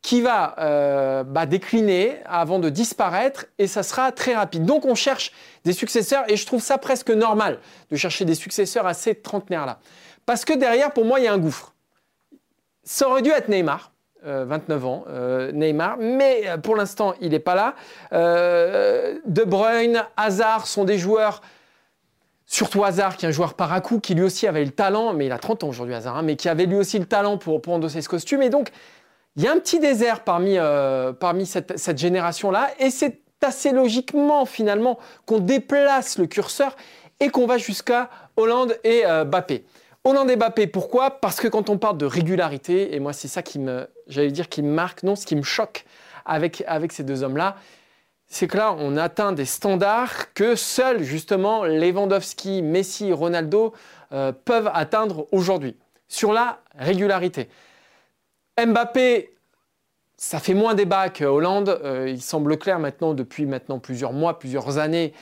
qui va euh, bah, décliner avant de disparaître et ça sera très rapide. Donc on cherche des successeurs et je trouve ça presque normal de chercher des successeurs à ces trentenaires-là. Parce que derrière, pour moi, il y a un gouffre. Ça aurait dû être Neymar. 29 euh, ans, euh, Neymar, mais euh, pour l'instant, il n'est pas là. de Bruyne, Hazard sont des joueurs, surtout Hazard, qui est un joueur par à qui lui aussi avait le talent, mais il a 30 ans aujourd'hui, Hazard, hein, mais qui avait lui aussi le talent pour, pour endosser ce costume. Et donc, il y a un petit désert parmi, parmi cette, cette génération-là, et c'est assez logiquement, finalement, qu'on déplace le curseur et qu'on va jusqu'à Hollande et Bappé. Hollande et Mbappé, pourquoi? Parce que quand on parle de régularité, et moi c'est ça qui me, j'allais dire, qui marque, non, ce qui me choque avec, avec ces deux hommes-là, c'est que là, on atteint des standards que seuls, justement, Lewandowski, Messi, Ronaldo euh, peuvent atteindre aujourd'hui sur la régularité. Mbappé, ça fait moins débat que Hollande. Euh, il semble clair maintenant, depuis maintenant plusieurs mois, plusieurs années,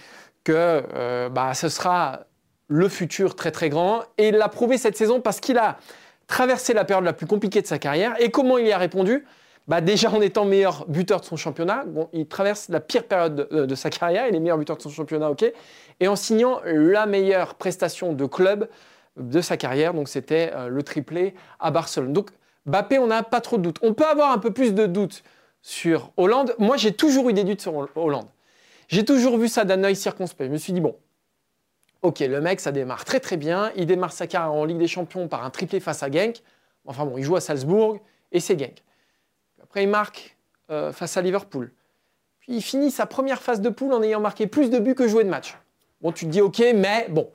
que euh, bah, ce sera le futur très très grand. Et il l'a prouvé cette saison parce qu'il a traversé la période la plus compliquée de sa carrière. Et comment il y a répondu? Bah Déjà en étant meilleur buteur de son championnat, bon, il traverse la pire période de, sa carrière, il est meilleur buteur de son championnat, ok, et en signant la meilleure prestation de club de sa carrière, donc c'était euh, le triplé à Barcelone. Donc Bappé, on n'a pas trop de doutes. On peut avoir un peu plus de doutes sur Hollande. Moi, j'ai toujours eu des doutes sur Hollande. J'ai toujours vu ça d'un œil circonspect. Je me suis dit, bon, Ok, le mec, ça démarre très très bien. Il démarre sa carrière en Ligue des Champions par un triplé face à Genk. Enfin bon, il joue à Salzbourg et c'est Genk. Après, il marque euh, face à Liverpool. Puis il finit sa première phase de poule en ayant marqué plus de buts que joué de match. Bon, tu te dis ok, mais bon,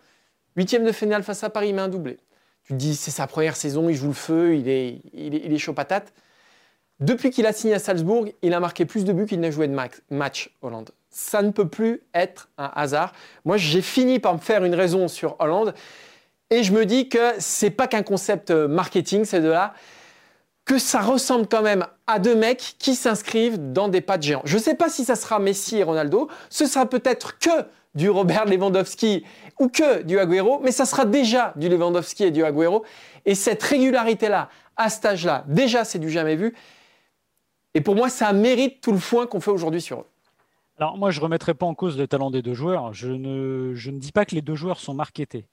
huitième de finale face à Paris, il met un doublé. Tu te dis c'est sa première saison, il joue le feu, il est, il il est chaud patate. Depuis qu'il a signé à Salzbourg, il a marqué plus de buts qu'il n'a joué de match, Hollande ça ne peut plus être un hasard. Moi, j'ai fini par me faire une raison sur Hollande et je me dis que c'est pas qu'un concept marketing, ces deux-là, que ça ressemble quand même à deux mecs qui s'inscrivent dans des pas de géants. Je ne sais pas si ça sera Messi et Ronaldo, ce sera peut-être que du Robert Lewandowski ou que du Agüero, mais ça sera déjà du Lewandowski et du Agüero. Et cette régularité-là, à cet âge-là, déjà c'est du jamais vu. Et pour moi, ça mérite tout le foin qu'on fait aujourd'hui sur eux. Alors moi, je ne remettrai pas en cause le talent des deux joueurs. Je ne, je ne dis pas que les deux joueurs sont marketés.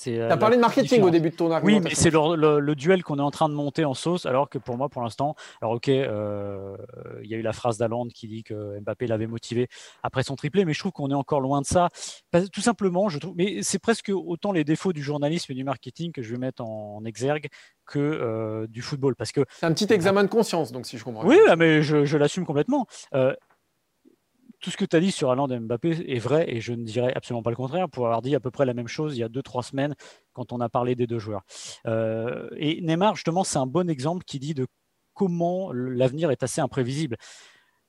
Tu as parlé de marketing au début de ton argument. Oui, mais c'est le, duel qu'on est en train de monter en sauce, alors que pour moi, pour l'instant, alors ok, euh, il y a eu la phrase d'Alande qui dit que Mbappé l'avait motivé après son triplé, mais je trouve qu'on est encore loin de ça. Tout simplement, je trouve, mais c'est presque autant les défauts du journalisme et du marketing que je vais mettre en, exergue que euh, du football, parce que c'est un petit examen de conscience, donc si je comprends. Oui, mais je, l'assume complètement. Euh, tout ce que tu as dit sur Alain Mbappé est vrai et je ne dirais absolument pas le contraire pour avoir dit à peu près la même chose il y a deux, trois semaines quand on a parlé des deux joueurs. Euh, et Neymar, justement, c'est un bon exemple qui dit de comment l'avenir est assez imprévisible.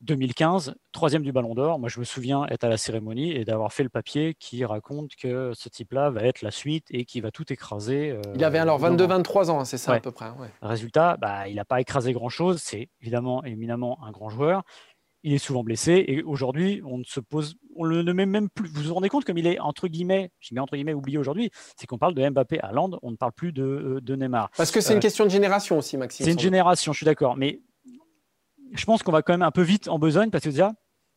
2015, troisième du Ballon d'Or. Moi, je me souviens être à la cérémonie et d'avoir fait le papier qui raconte que ce type-là va être la suite et qui va tout écraser. Euh, il avait alors 22-23 ans, hein, c'est ça à peu près. Résultat, bah, il n'a pas écrasé grand-chose. C'est évidemment éminemment un grand joueur. Il est souvent blessé et aujourd'hui, on ne se pose, on ne met même plus. Vous vous rendez compte comme il est entre guillemets, je mets entre guillemets oublié aujourd'hui, c'est qu'on parle de Mbappé à Land, on ne parle plus de, euh, de Neymar. Parce que c'est une euh, question de génération aussi, Maxime. C'est une génération, je suis d'accord. Mais je pense qu'on va quand même un peu vite en besogne parce que déjà,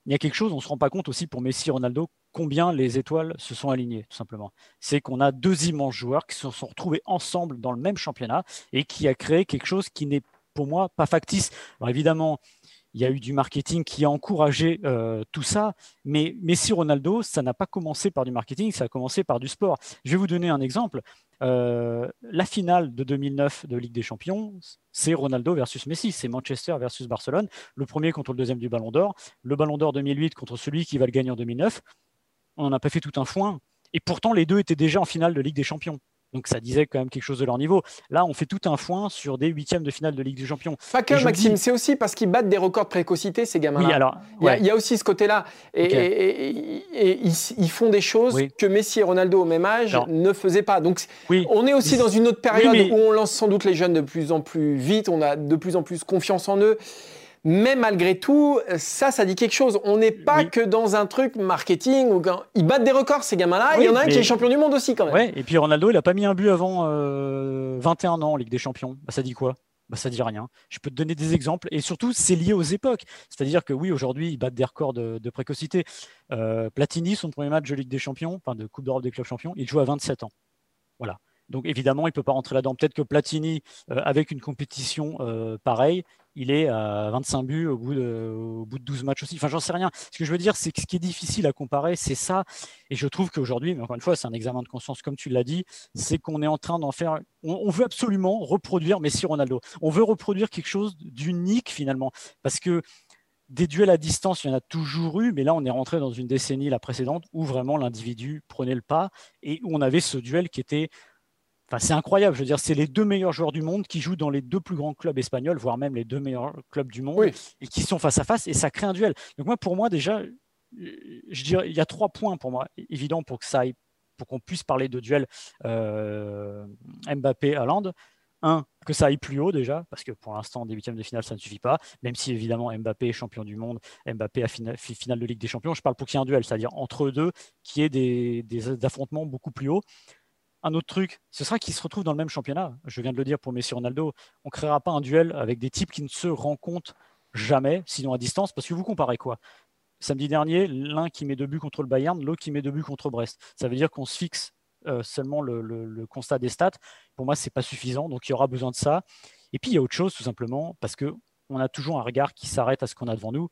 il y a quelque chose, on ne se rend pas compte aussi pour Messi Ronaldo combien les étoiles se sont alignées, tout simplement. C'est qu'on a deux immenses joueurs qui se sont retrouvés ensemble dans le même championnat et qui a créé quelque chose qui n'est pour moi pas factice. Alors évidemment, il y a eu du marketing qui a encouragé euh, tout ça, mais Messi Ronaldo, ça n'a pas commencé par du marketing, ça a commencé par du sport. Je vais vous donner un exemple. Euh, la finale de 2009 de Ligue des Champions, c'est Ronaldo versus Messi, c'est Manchester versus Barcelone, le premier contre le deuxième du Ballon d'Or, le Ballon d'Or 2008 contre celui qui va le gagner en 2009. On n'en a pas fait tout un foin, et pourtant les deux étaient déjà en finale de Ligue des Champions. Donc ça disait quand même quelque chose de leur niveau. Là, on fait tout un foin sur des huitièmes de finale de Ligue des Champions. Pas que, Maxime, c'est aussi parce qu'ils battent des records de précocité, ces gamins-là. Oui, alors. Il, y a, aussi ce côté-là. Et, ils, font des choses que Messi et Ronaldo, au même âge, ne faisaient pas. Donc on est aussi dans une autre période où on lance sans doute les jeunes de plus en plus vite, on a de plus en plus confiance en eux. Mais malgré tout, ça, ça dit quelque chose. On n'est pas que dans un truc marketing. Où Ils battent des records, ces gamins-là. il y en a un qui est champion du monde aussi, quand même. Ouais, et puis Ronaldo, il n'a pas mis un but avant 21 euh, ans en Ligue des Champions. Bah, ça dit quoi? Bah, ça dit rien. Je peux te donner des exemples et surtout c'est lié aux époques. C'est-à-dire que oui, aujourd'hui ils battent des records de, précocité. Euh, Platini, son premier match de Ligue des Champions, enfin de Coupe d'Europe des clubs champions, il joue à 27 ans. Voilà. Donc évidemment, il ne peut pas rentrer là-dedans. Peut-être que Platini, euh, avec une compétition euh, pareille, il est à 25 buts au bout, de, au bout de 12 matchs aussi. Enfin, j'en sais rien. Ce que je veux dire, c'est que ce qui est difficile à comparer, c'est ça. Et je trouve qu'aujourd'hui, mais encore une fois, c'est un examen de conscience, comme tu l'as dit, c'est qu'on est en train d'en faire. On, veut absolument reproduire Messi Ronaldo. On veut reproduire quelque chose d'unique finalement. Parce que des duels à distance, il y en a toujours eu, mais là, on est rentré dans une décennie, la précédente, où vraiment l'individu prenait le pas et où on avait ce duel qui était c'est incroyable. Je veux dire, c'est les deux meilleurs joueurs du monde qui jouent dans les deux plus grands clubs espagnols, voire même les deux meilleurs clubs du monde, et qui sont face à face, et ça crée un duel. Donc moi, pour moi, déjà, je dirais, il y a trois points pour moi évidents pour que ça pour qu'on puisse parler de duel euh, Mbappé-Hollande. Un, que ça aille plus haut déjà, parce que pour l'instant, des huitièmes de finale, ça ne suffit pas, même si évidemment Mbappé est champion du monde, Mbappé a finale, finale de Ligue des Champions, je parle pour qu'il y ait un duel, c'est-à-dire entre eux deux, qui ait des, des affrontements beaucoup plus hauts un autre truc, ce sera qu'ils se retrouvent dans le même championnat. Je viens de le dire pour Messi Ronaldo. On ne créera pas un duel avec des types qui ne se rencontrent jamais, sinon à distance, parce que vous comparez quoi? Samedi dernier, l'un qui met deux buts contre le Bayern, l'autre qui met deux buts contre Brest. Ça veut dire qu'on se fixe euh, seulement le, constat des stats. Pour moi, ce n'est pas suffisant, donc il y aura besoin de ça. Et puis, il y a autre chose, tout simplement, parce qu'on a toujours un regard qui s'arrête à ce qu'on a devant nous.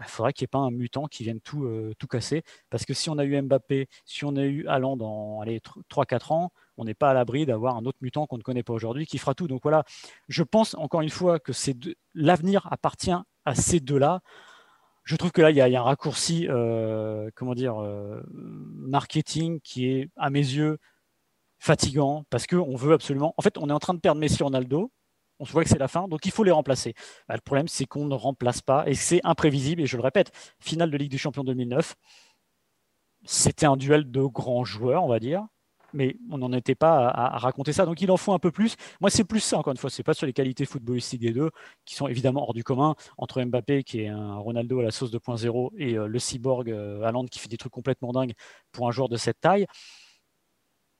Il faudrait qu'il n'y ait pas un mutant qui vienne tout, euh, tout casser. Parce que si on a eu Mbappé, si on a eu Allan dans 3-4 ans, on n'est pas à l'abri d'avoir un autre mutant qu'on ne connaît pas aujourd'hui qui fera tout. Donc voilà, je pense encore une fois que l'avenir appartient à ces deux-là. Je trouve que là, il y, a, un raccourci, euh, comment dire, euh, marketing qui est, à mes yeux, fatigant parce qu'on veut absolument. En fait, on est en train de perdre Messi Ronaldo on se voit que c'est la fin, donc il faut les remplacer. Bah, le problème, c'est qu'on ne remplace pas, et c'est imprévisible, et je le répète, finale de Ligue des Champions 2009, c'était un duel de grands joueurs, on va dire, mais on n'en était pas à, raconter ça, donc il en faut un peu plus. Moi, c'est plus ça, encore une fois, c'est pas sur les qualités footballistiques des deux, qui sont évidemment hors du commun, entre Mbappé, qui est un Ronaldo à la sauce 2.0, et euh, le cyborg euh, qui fait des trucs complètement dingues pour un joueur de cette taille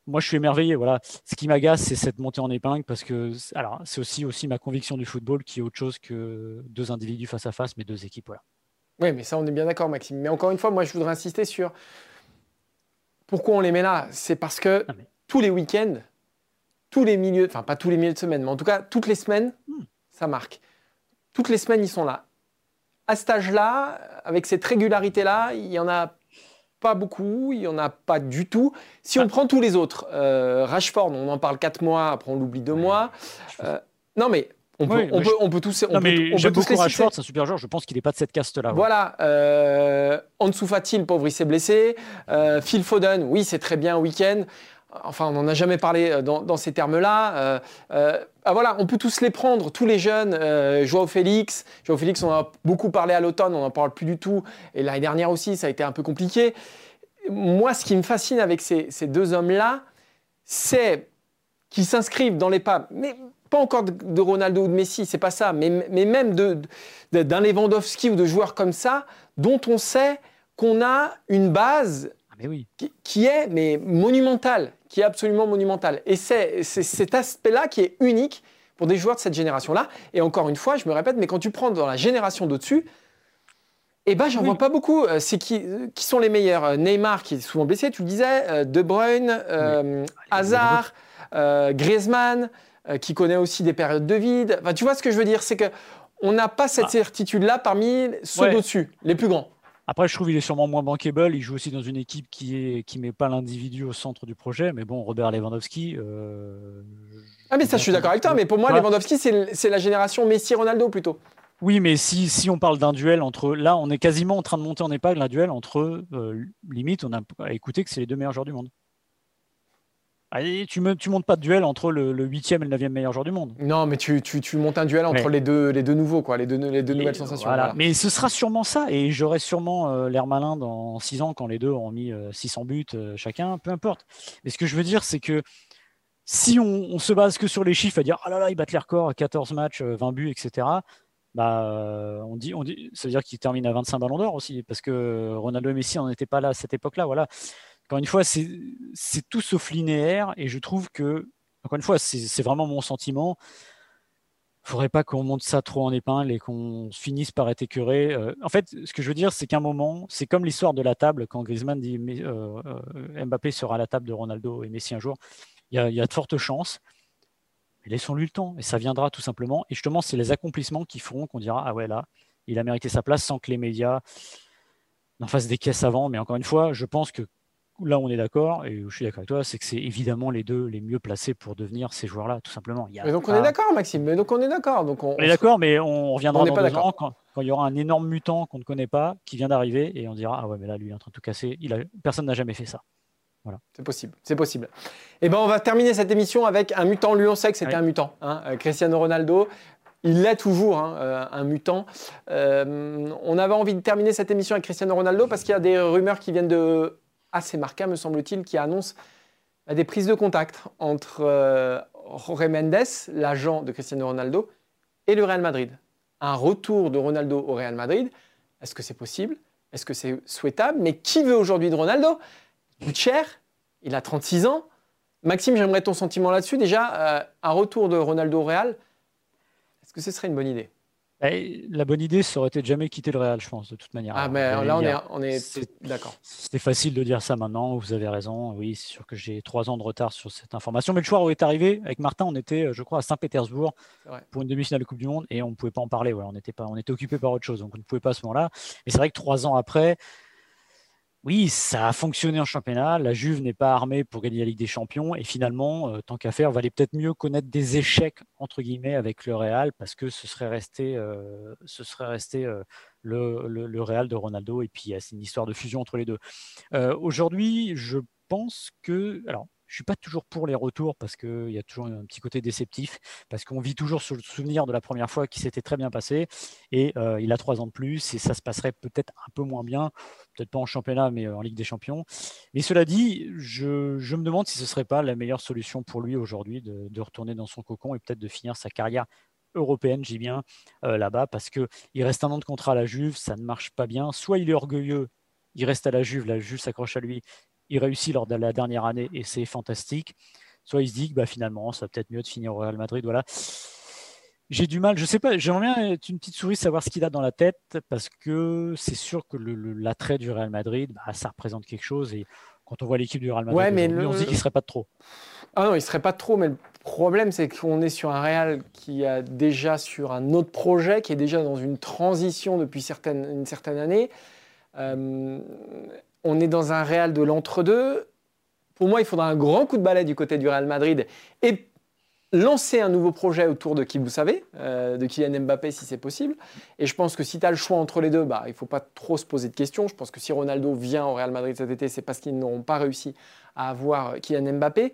moi, je suis émerveillé. Voilà. Ce qui m'agace, c'est cette montée en épingle parce que alors, c'est aussi, aussi ma conviction du football qui est autre chose que deux individus face à face, mais deux équipes. Voilà. Oui, mais ça, on est bien d'accord, Maxime. Mais encore une fois, moi, je voudrais insister sur pourquoi on les met là. C'est parce que tous les week-ends, tous les milieux, enfin, pas tous les milieux de semaine, mais en tout cas, toutes les semaines, hmm. ça marque. Toutes les semaines, ils sont là. À cet âge-là, avec cette régularité-là, il y en a pas beaucoup, il n'y en a pas du tout. Si on ah. prend tous les autres, euh, Rashford, on en parle 4 mois, après on l'oublie 2 mois. Euh, non mais on peut, on, peut, on peut, tous. On peut, on beaucoup Rashford, c'est un super joueur. Je pense qu'il n'est pas de cette caste-là. Voilà. Euh, Ansu Fati, le pauvre, il s'est blessé. Euh, Phil Foden, oui, c'est très bien week-end. Enfin, on n'en a jamais parlé euh, dans, ces termes-là. Euh, euh, ah, voilà, on peut tous les prendre, tous les jeunes. Joao Félix, Joao Félix, on a beaucoup parlé à l'automne, on n'en parle plus du tout. Et l'année dernière aussi, ça a été un peu compliqué. Moi, ce qui me fascine avec ces, deux hommes-là, c'est qu'ils s'inscrivent dans les pas, mais pas encore de, Ronaldo ou de Messi, c'est pas ça, mais, même d'un Lewandowski ou de joueurs comme ça, dont on sait qu'on a une base qui, est mais monumentale, qui est absolument monumentale. Et c'est cet aspect-là qui est unique pour des joueurs de cette génération-là. Et encore une fois, je me répète, mais quand tu prends dans la génération d'au-dessus, eh ben, j'en vois pas beaucoup. Euh, c'est qui, qui sont les meilleurs? Euh, Neymar, qui est souvent blessé, tu le disais, euh, De Bruyne, Hazard, Griezmann, qui connaît aussi des périodes de vide. Enfin, tu vois ce que je veux dire? C'est que on n'a pas cette ah. certitude-là parmi ceux d'au-dessus, les plus grands. Après, je trouve qu'il est sûrement moins bankable. Il joue aussi dans une équipe qui est qui met pas l'individu au centre du projet. Mais bon, Robert Lewandowski. Euh, ah, mais ça, je suis d'accord avec toi. Mais pour moi, Lewandowski, c'est la génération Messi-Ronaldo plutôt. Oui, mais si, si on parle d'un duel entre. Là, on est quasiment en train de monter en épingle un duel entre. Euh, limite, on a écouté que c'est les deux meilleurs joueurs du monde. Allez, tu ne tu montes pas de duel entre le, 8e et le 9e meilleur joueur du monde. Non, mais tu, tu, montes un duel entre les, deux, les deux nouveaux, quoi, les deux, les deux nouvelles sensations. Mais ce sera sûrement ça, et j'aurai sûrement euh, l'air malin dans 6 ans quand les deux auront mis 600 euh, buts euh, chacun, peu importe. Mais ce que je veux dire, c'est que si on, on, se base que sur les chiffres, à dire ah là là, ils battent les records, 14 matchs, 20 buts, etc., bah, on dit, on dit, ça veut dire qu'il termine à 25 ballons d'or aussi, parce que Ronaldo et Messi n'en étaient pas là à cette époque-là. Voilà. Encore une fois, c'est tout sauf linéaire et je trouve que, encore une fois, c'est vraiment mon sentiment. Il faudrait pas qu'on monte ça trop en épingle et qu'on finisse par être écœuré. Euh, en fait, ce que je veux dire, c'est qu'à un moment, c'est comme l'histoire de la table quand Griezmann dit euh, euh, Mbappé sera à la table de Ronaldo et Messi un jour. Il y a, de fortes chances. Laissons-lui le temps et ça viendra tout simplement. Et justement, c'est les accomplissements qui feront qu'on dira ah ouais là, il a mérité sa place sans que les médias n'en fassent des caisses avant. Mais encore une fois, je pense que là on est d'accord, et je suis d'accord avec toi, c'est que c'est évidemment les deux les mieux placés pour devenir ces joueurs-là, tout simplement. mais donc on est d'accord, Maxime, mais donc on est d'accord. Donc on, est d'accord, mais on reviendra dans deux ans quand, il y aura un énorme mutant qu'on ne connaît pas, qui vient d'arriver, et on dira, ah ouais, mais là, lui, il est en train de tout casser. Il a... Personne n'a jamais fait ça. Voilà. C'est possible, c'est possible. Et eh ben, on va terminer cette émission avec un mutant. Lui, on sait que c'était un mutant. Hein, euh, Cristiano Ronaldo. Il l'est toujours, hein, euh, un mutant. Euh, on avait envie de terminer cette émission avec Cristiano Ronaldo parce qu'il y a des rumeurs qui viennent de assez marqué, me semble-t-il, qui annonce bah, des prises de contact entre euh, Jorge Mendes, l'agent de Cristiano Ronaldo, et le Real Madrid. Un retour de Ronaldo au Real Madrid, est-ce que c'est possible? Est-ce que c'est souhaitable? Mais qui veut aujourd'hui de Ronaldo? Il coûte cher, il a 36 ans. Maxime, j'aimerais ton sentiment là-dessus. Déjà, euh, un retour de Ronaldo au Real, est-ce que ce serait une bonne idée? La bonne idée, ça aurait été de jamais quitter le Real, je pense, de toute manière. Ah, mais là, on est, on est d'accord. C'est facile de dire ça maintenant, vous avez raison. Oui, c'est sûr que j'ai trois ans de retard sur cette information. Mais le choix où est arrivé, avec Martin, on était, je crois, à Saint-Pétersbourg pour une demi-finale de Coupe du Monde et on ne pouvait pas en parler. On, était pas, on était occupé par autre chose, donc on ne pouvait pas à ce moment-là. Mais c'est vrai que trois ans après, oui, ça a fonctionné en championnat. La Juve n'est pas armée pour gagner la Ligue des Champions. Et finalement, euh, tant qu'à faire, valait peut-être mieux connaître des échecs, entre guillemets, avec le Real, parce que ce serait resté, euh, euh, le, Real de Ronaldo. Et puis, c'est une histoire de fusion entre les deux. Aujourd'hui, je pense que. Alors, je suis pas toujours pour les retours parce qu'il y a toujours un petit côté déceptif, parce qu'on vit toujours sur le souvenir de la première fois qui s'était très bien passé, et euh, il a trois ans de plus, et ça se passerait peut-être un peu moins bien, peut-être pas en championnat, mais euh, en Ligue des Champions. Mais cela dit, je, me demande si ce serait pas la meilleure solution pour lui aujourd'hui de, retourner dans son cocon et peut-être de finir sa carrière européenne, j'y bien, euh, là-bas, parce qu'il reste un an de contrat à la Juve, ça ne marche pas bien. Soit il est orgueilleux, il reste à la Juve, la Juve s'accroche à lui, il réussit lors de la dernière année et c'est fantastique. Soit il se dit que bah, finalement, ça va peut-être mieux de finir au Real Madrid. Voilà. J'ai du mal, je sais pas, j'aimerais bien être une petite souris, savoir ce qu'il a dans la tête, parce que c'est sûr que l'attrait du Real Madrid, bah, ça représente quelque chose. Et quand on voit l'équipe du Real Madrid, mais on se dit qu'il ne serait pas de trop. Ah non, il ne serait pas de trop, mais le problème, c'est qu'on est sur un Real qui a déjà sur un autre projet, qui est déjà dans une transition depuis une certaine année. Euh, on est dans un Real de l'entre-deux. Pour moi, il faudra un grand coup de balai du côté du Real Madrid. Et lancer un nouveau projet autour de qui vous savez, euh, de Kylian Mbappé si c'est possible. Et je pense que si tu as le choix entre les deux, bah, il ne faut pas trop se poser de questions. Je pense que si Ronaldo vient au Real Madrid cet été, c'est parce qu'ils n'auront pas réussi à avoir Kylian Mbappé.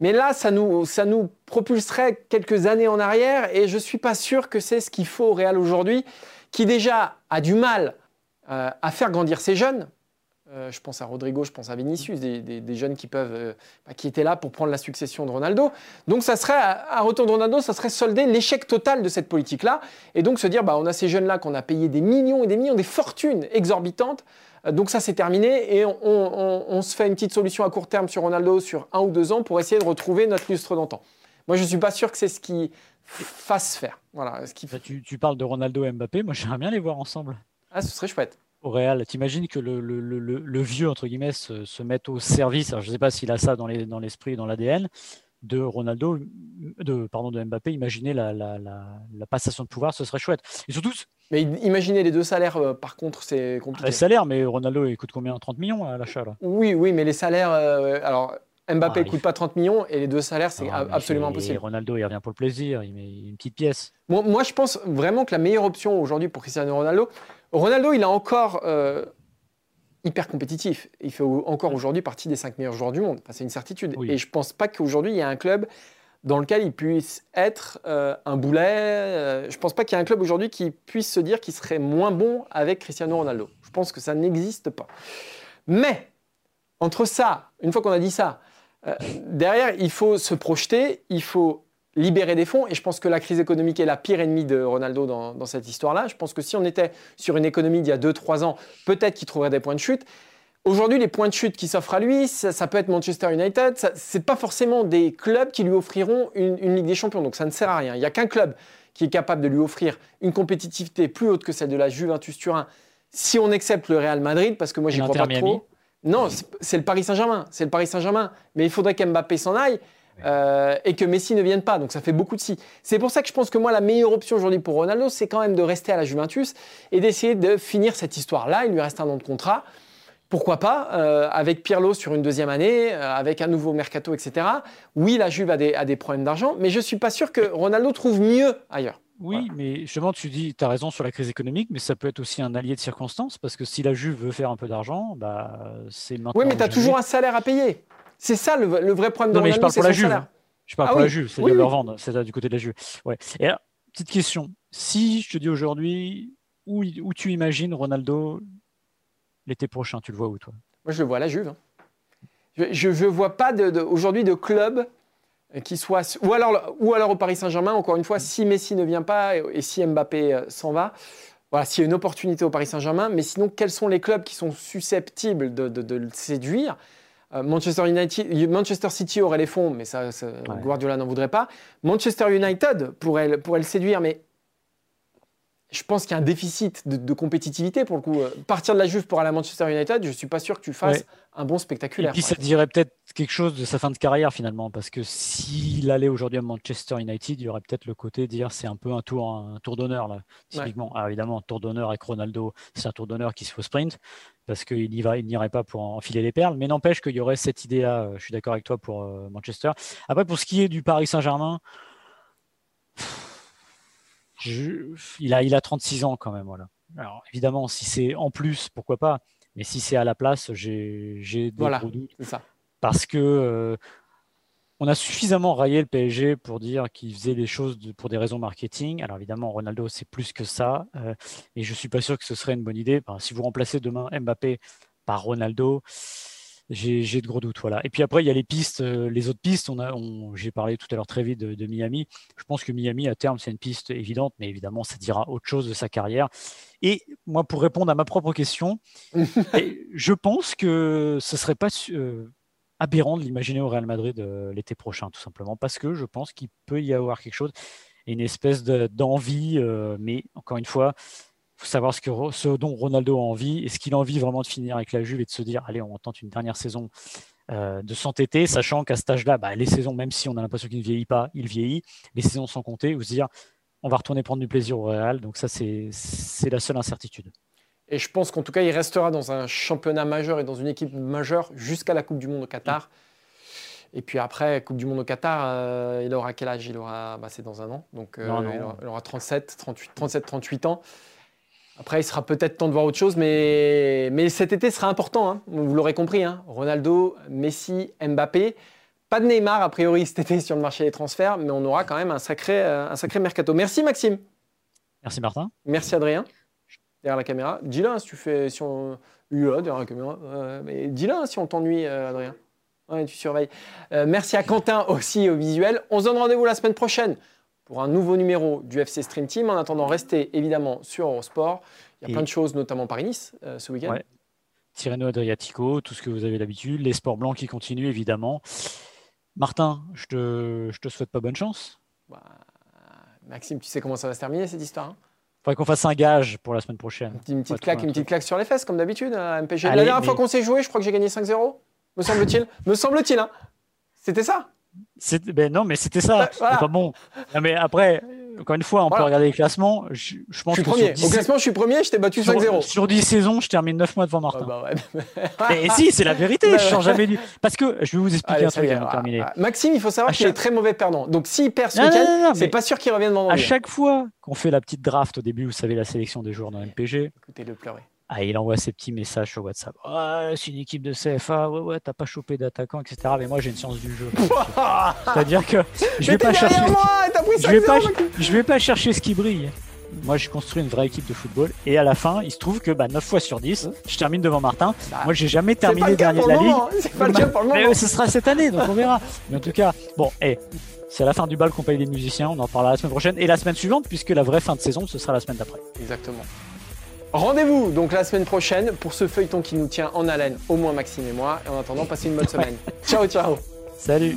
Mais là, ça nous, ça nous propulserait quelques années en arrière et je ne suis pas sûr que c'est ce qu'il faut au Real aujourd'hui, qui déjà a du mal euh, à faire grandir ses jeunes. Euh, je pense à Rodrigo, je pense à Vinicius, des, jeunes qui peuvent, euh, bah, qui étaient là pour prendre la succession de Ronaldo. Donc, ça serait, à retour de Ronaldo, ça serait solder l'échec total de cette politique-là. Et donc se dire, bah, on a ces jeunes-là qu'on a payé des millions et des millions, des fortunes exorbitantes. donc ça, c'est terminé et on, se fait une petite solution à court terme sur Ronaldo sur un ou deux ans pour essayer de retrouver notre lustre d'antan. Moi, je ne suis pas sûr que c'est ce qui fasse faire. Voilà, ce qui... Tu, tu parles de Ronaldo et Mbappé. Moi, j'aimerais bien les voir ensemble. Ah, ce serait chouette au Real. T'imagines que le, le, le, le, vieux, entre guillemets, se, se mette au service, alors je ne sais pas s'il a ça dans l'esprit dans et dans l'ADN, de Ronaldo, de, pardon, de Mbappé. Imaginez la, la, la, passation de pouvoir, ce serait chouette. Et surtout. Mais imaginez les deux salaires, euh, par contre, c'est compliqué. Les salaires, mais Ronaldo, il coûte combien? 30 millions à l'achat là? Oui, oui, mais les salaires. Euh, alors, Mbappé ne ah, coûte pas 30 millions et les deux salaires, c'est ah, absolument impossible. Ronaldo, il revient pour le plaisir, il met une petite pièce. Moi, moi je pense vraiment que la meilleure option aujourd'hui pour Cristiano Ronaldo, Ronaldo, il est encore euh, hyper compétitif. Il fait encore aujourd'hui partie des cinq meilleurs joueurs du monde. c'est une certitude. Et je ne pense pas qu'aujourd'hui, il y ait un club dans lequel il puisse être euh, un boulet. Euh, je ne pense pas qu'il y ait un club aujourd'hui qui puisse se dire qu'il serait moins bon avec Cristiano Ronaldo. Je pense que ça n'existe pas. Mais, entre ça, une fois qu'on a dit ça, derrière, il faut se projeter, il faut libérer des fonds. Et je pense que la crise économique est la pire ennemie de Ronaldo dans, cette histoire-là. Je pense que si on était sur une économie d'il y a 2-3 ans, peut-être qu'il trouverait des points de chute. Aujourd'hui, les points de chute qui s'offrent à lui, ça, peut être Manchester United. Ce n'est pas forcément des clubs qui lui offriront une, Ligue des Champions. Donc ça ne sert à rien. Il n'y a qu'un club qui est capable de lui offrir une compétitivité plus haute que celle de la Juventus Turin, si on accepte le Real Madrid, parce que moi, j'y crois pas trop. Non, c'est le Paris Saint-Germain. C'est le Paris Saint-Germain. Mais il faudrait qu'Mbappé s'en aille. Euh, et que Messi ne vienne pas. Donc ça fait beaucoup de si. C'est pour ça que je pense que moi, la meilleure option aujourd'hui pour Ronaldo, c'est quand même de rester à la Juventus et d'essayer de finir cette histoire-là. Il lui reste un an de contrat. Pourquoi pas, euh, avec Pirlo sur une deuxième année, euh, avec un nouveau mercato, etc. Oui, la Juve a des, a des problèmes d'argent, mais je ne suis pas sûr que Ronaldo trouve mieux ailleurs. Oui, mais justement, tu dis, tu as raison sur la crise économique, mais ça peut être aussi un allié de circonstance, parce que si la Juve veut faire un peu d'argent, bah, c'est maintenant. Oui, mais tu as toujours un salaire à payer. C'est ça le, vrai problème de non, mais je parle pour la Juve. Je parle ah pour la Juve, c'est-à-dire leur vendre, c'est du côté de la Juve. Ouais. Et alors, petite question. Si je te dis aujourd'hui, où, où tu imagines Ronaldo l'été prochain? Tu le vois où, toi? Moi, je le vois à la Juve. Hein. Je ne vois pas de, aujourd'hui de club qui soit. Ou alors, ou alors au Paris Saint-Germain, encore une fois, si Messi ne vient pas et, si Mbappé euh, s'en va. Voilà, s'il y a une opportunité au Paris Saint-Germain, mais sinon, quels sont les clubs qui sont susceptibles de, de le séduire? Manchester, United, Manchester City aurait les fonds, mais ça, Guardiola n'en voudrait pas. Manchester United pourrait, pourrait le séduire, mais je pense qu'il y a un déficit de, compétitivité pour le coup. Partir de la Juve pour aller à Manchester United, je ne suis pas sûr que tu fasses un bon spectaculaire. Et puis ça dirait peut-être quelque chose de sa fin de carrière finalement, parce que s'il allait aujourd'hui à Manchester United, il y aurait peut-être le côté de dire c'est un peu un tour, un tour d'honneur là, typiquement. Alors évidemment, un tour d'honneur avec Ronaldo, c'est un tour d'honneur qui se fait au sprint, parce qu'il n'irait pas pour enfiler les perles, mais n'empêche qu'il y aurait cette idée-là. Je suis d'accord avec toi pour euh, Manchester. Après, pour ce qui est du Paris Saint-Germain il, a, il a 36 ans quand même. Voilà. Alors évidemment, si c'est en plus, pourquoi pas Mais si c'est à la place, j'ai des voilà, doutes. Ça. Parce que euh, on a suffisamment raillé le PSG pour dire qu'il faisait les choses pour des raisons marketing. Alors évidemment, Ronaldo, c'est plus que ça. Euh, et je ne suis pas sûr que ce serait une bonne idée. si vous remplacez demain Mbappé par Ronaldo, j'ai de gros doutes. Voilà. Et puis après, il y a les pistes, euh, les autres pistes. On a, j'ai parlé tout à l'heure très vite de, Miami. Je pense que Miami, à terme, c'est une piste évidente, mais évidemment, ça dira autre chose de sa carrière. Et moi, pour répondre à ma propre question, (laughs) je pense que ce serait pas euh, aberrant de l'imaginer au Real Madrid euh, l'été prochain, tout simplement, parce que je pense qu'il peut y avoir quelque chose, une espèce d'envie, mais encore une fois, faut savoir ce, que, ce dont Ronaldo a envie. Est-ce qu'il a envie vraiment de finir avec la Juve et de se dire, allez, on tente une dernière saison euh, de s'entêter, sachant qu'à cet âge-là, bah, les saisons, même si on a l'impression qu'il ne vieillit pas, il vieillit. Les saisons sont comptées, ou se dire, on va retourner prendre du plaisir au Real. Donc ça, c'est la seule incertitude. Et je pense qu'en tout cas, il restera dans un championnat majeur et dans une équipe majeure jusqu'à la Coupe du Monde au Qatar. Et puis après, Coupe du Monde au Qatar, euh, il aura quel âge? Il aura, bah, c'est dans un an, donc euh, Non, non. Il, aura, il aura 37, 38, 37, 38 ans. Après, il sera peut-être temps de voir autre chose, mais, mais cet été sera important. hein. Vous l'aurez compris, hein. Ronaldo, Messi, Mbappé. Pas de Neymar a priori cet été sur le marché des transferts, mais on aura quand même un sacré, euh, un sacré mercato. Merci Maxime. Merci Martin. Merci Adrien. Derrière la caméra. Dis-le hein, si tu fais. Si on... Là, derrière la caméra. Euh, mais dis-le hein, si on t'ennuie, euh, Adrien. Ouais, tu surveilles. Euh, merci à Quentin aussi au visuel. On se donne rendez-vous la semaine prochaine pour un nouveau numéro du FC Stream Team. En attendant, restez évidemment sur Eurosport. Il y a Et- plein de choses, notamment Paris-Nice euh, ce week-end. Ouais. Tirreno Adriatico, tout ce que vous avez l'habitude, les sports blancs qui continuent évidemment. Martin, je te, je te souhaite pas bonne chance. Bah, Maxime, tu sais comment ça va se terminer cette histoire hein? Faudrait qu'on fasse un gage pour la semaine prochaine. Une petite- Une petite Ouais, claque, un une petite claque sur les fesses, comme d'habitude, à MPG. Allez, la dernière mais- fois qu'on s'est joué, je crois que j'ai gagné 5-0, me semble-t-il. me semble-t-il, hein C'était ça? Ben non, mais c'était ça. Ouais, voilà. C'est pas bon. Non, mais après, encore une fois, on Voilà. peut regarder les classements. Je, je pense Je suis que premier. sur Au 10, classement, je suis premier, je t'ai battu sur, 5-0. sur 10 saisons, je termine 9 mois devant Ah Martin. bah ouais. Mais si, c'est la vérité, Bah je change jamais du. Parce que je vais vous expliquer Allez, un truc est, avant de ah, terminer. ah. Maxime, il faut savoir qu'il est chaque- très mauvais perdant. Donc s'il perd ce week-end, non, non, c'est pas sûr qu'il revienne vendredi. À chaque fois qu'on fait la petite draft au début, vous savez, la sélection des joueurs dans MPG, Écoutez-le pleurer. Ah, il envoie ses petits messages sur WhatsApp. Ouais, c'est une équipe de CFA, ouais, ouais, t'as pas chopé d'attaquant, etc. Mais moi, j'ai une science du jeu. (laughs) C'est-à-dire que je vais pas chercher. Je vais, 5-0, pas, Maxime. je vais pas chercher ce qui brille. Moi, j'ai construit une vraie équipe de football. Et à la fin, il se trouve que bah, 9 fois sur 10, je termine devant Martin. Moi, j'ai jamais terminé dernier de la ligue. C'est pas le cas pour le Mais moment. ce sera cette année, donc on verra. Mais en tout cas, bon, eh, c'est à la fin du bal qu'on paye les musiciens. On en parlera la semaine prochaine et la semaine suivante, puisque la vraie fin de saison, ce sera la semaine d'après. Exactement. Rendez-vous donc la semaine prochaine pour ce feuilleton qui nous tient en haleine, au moins Maxime et moi. Et en attendant, passez une bonne semaine. ciao, ciao. Salut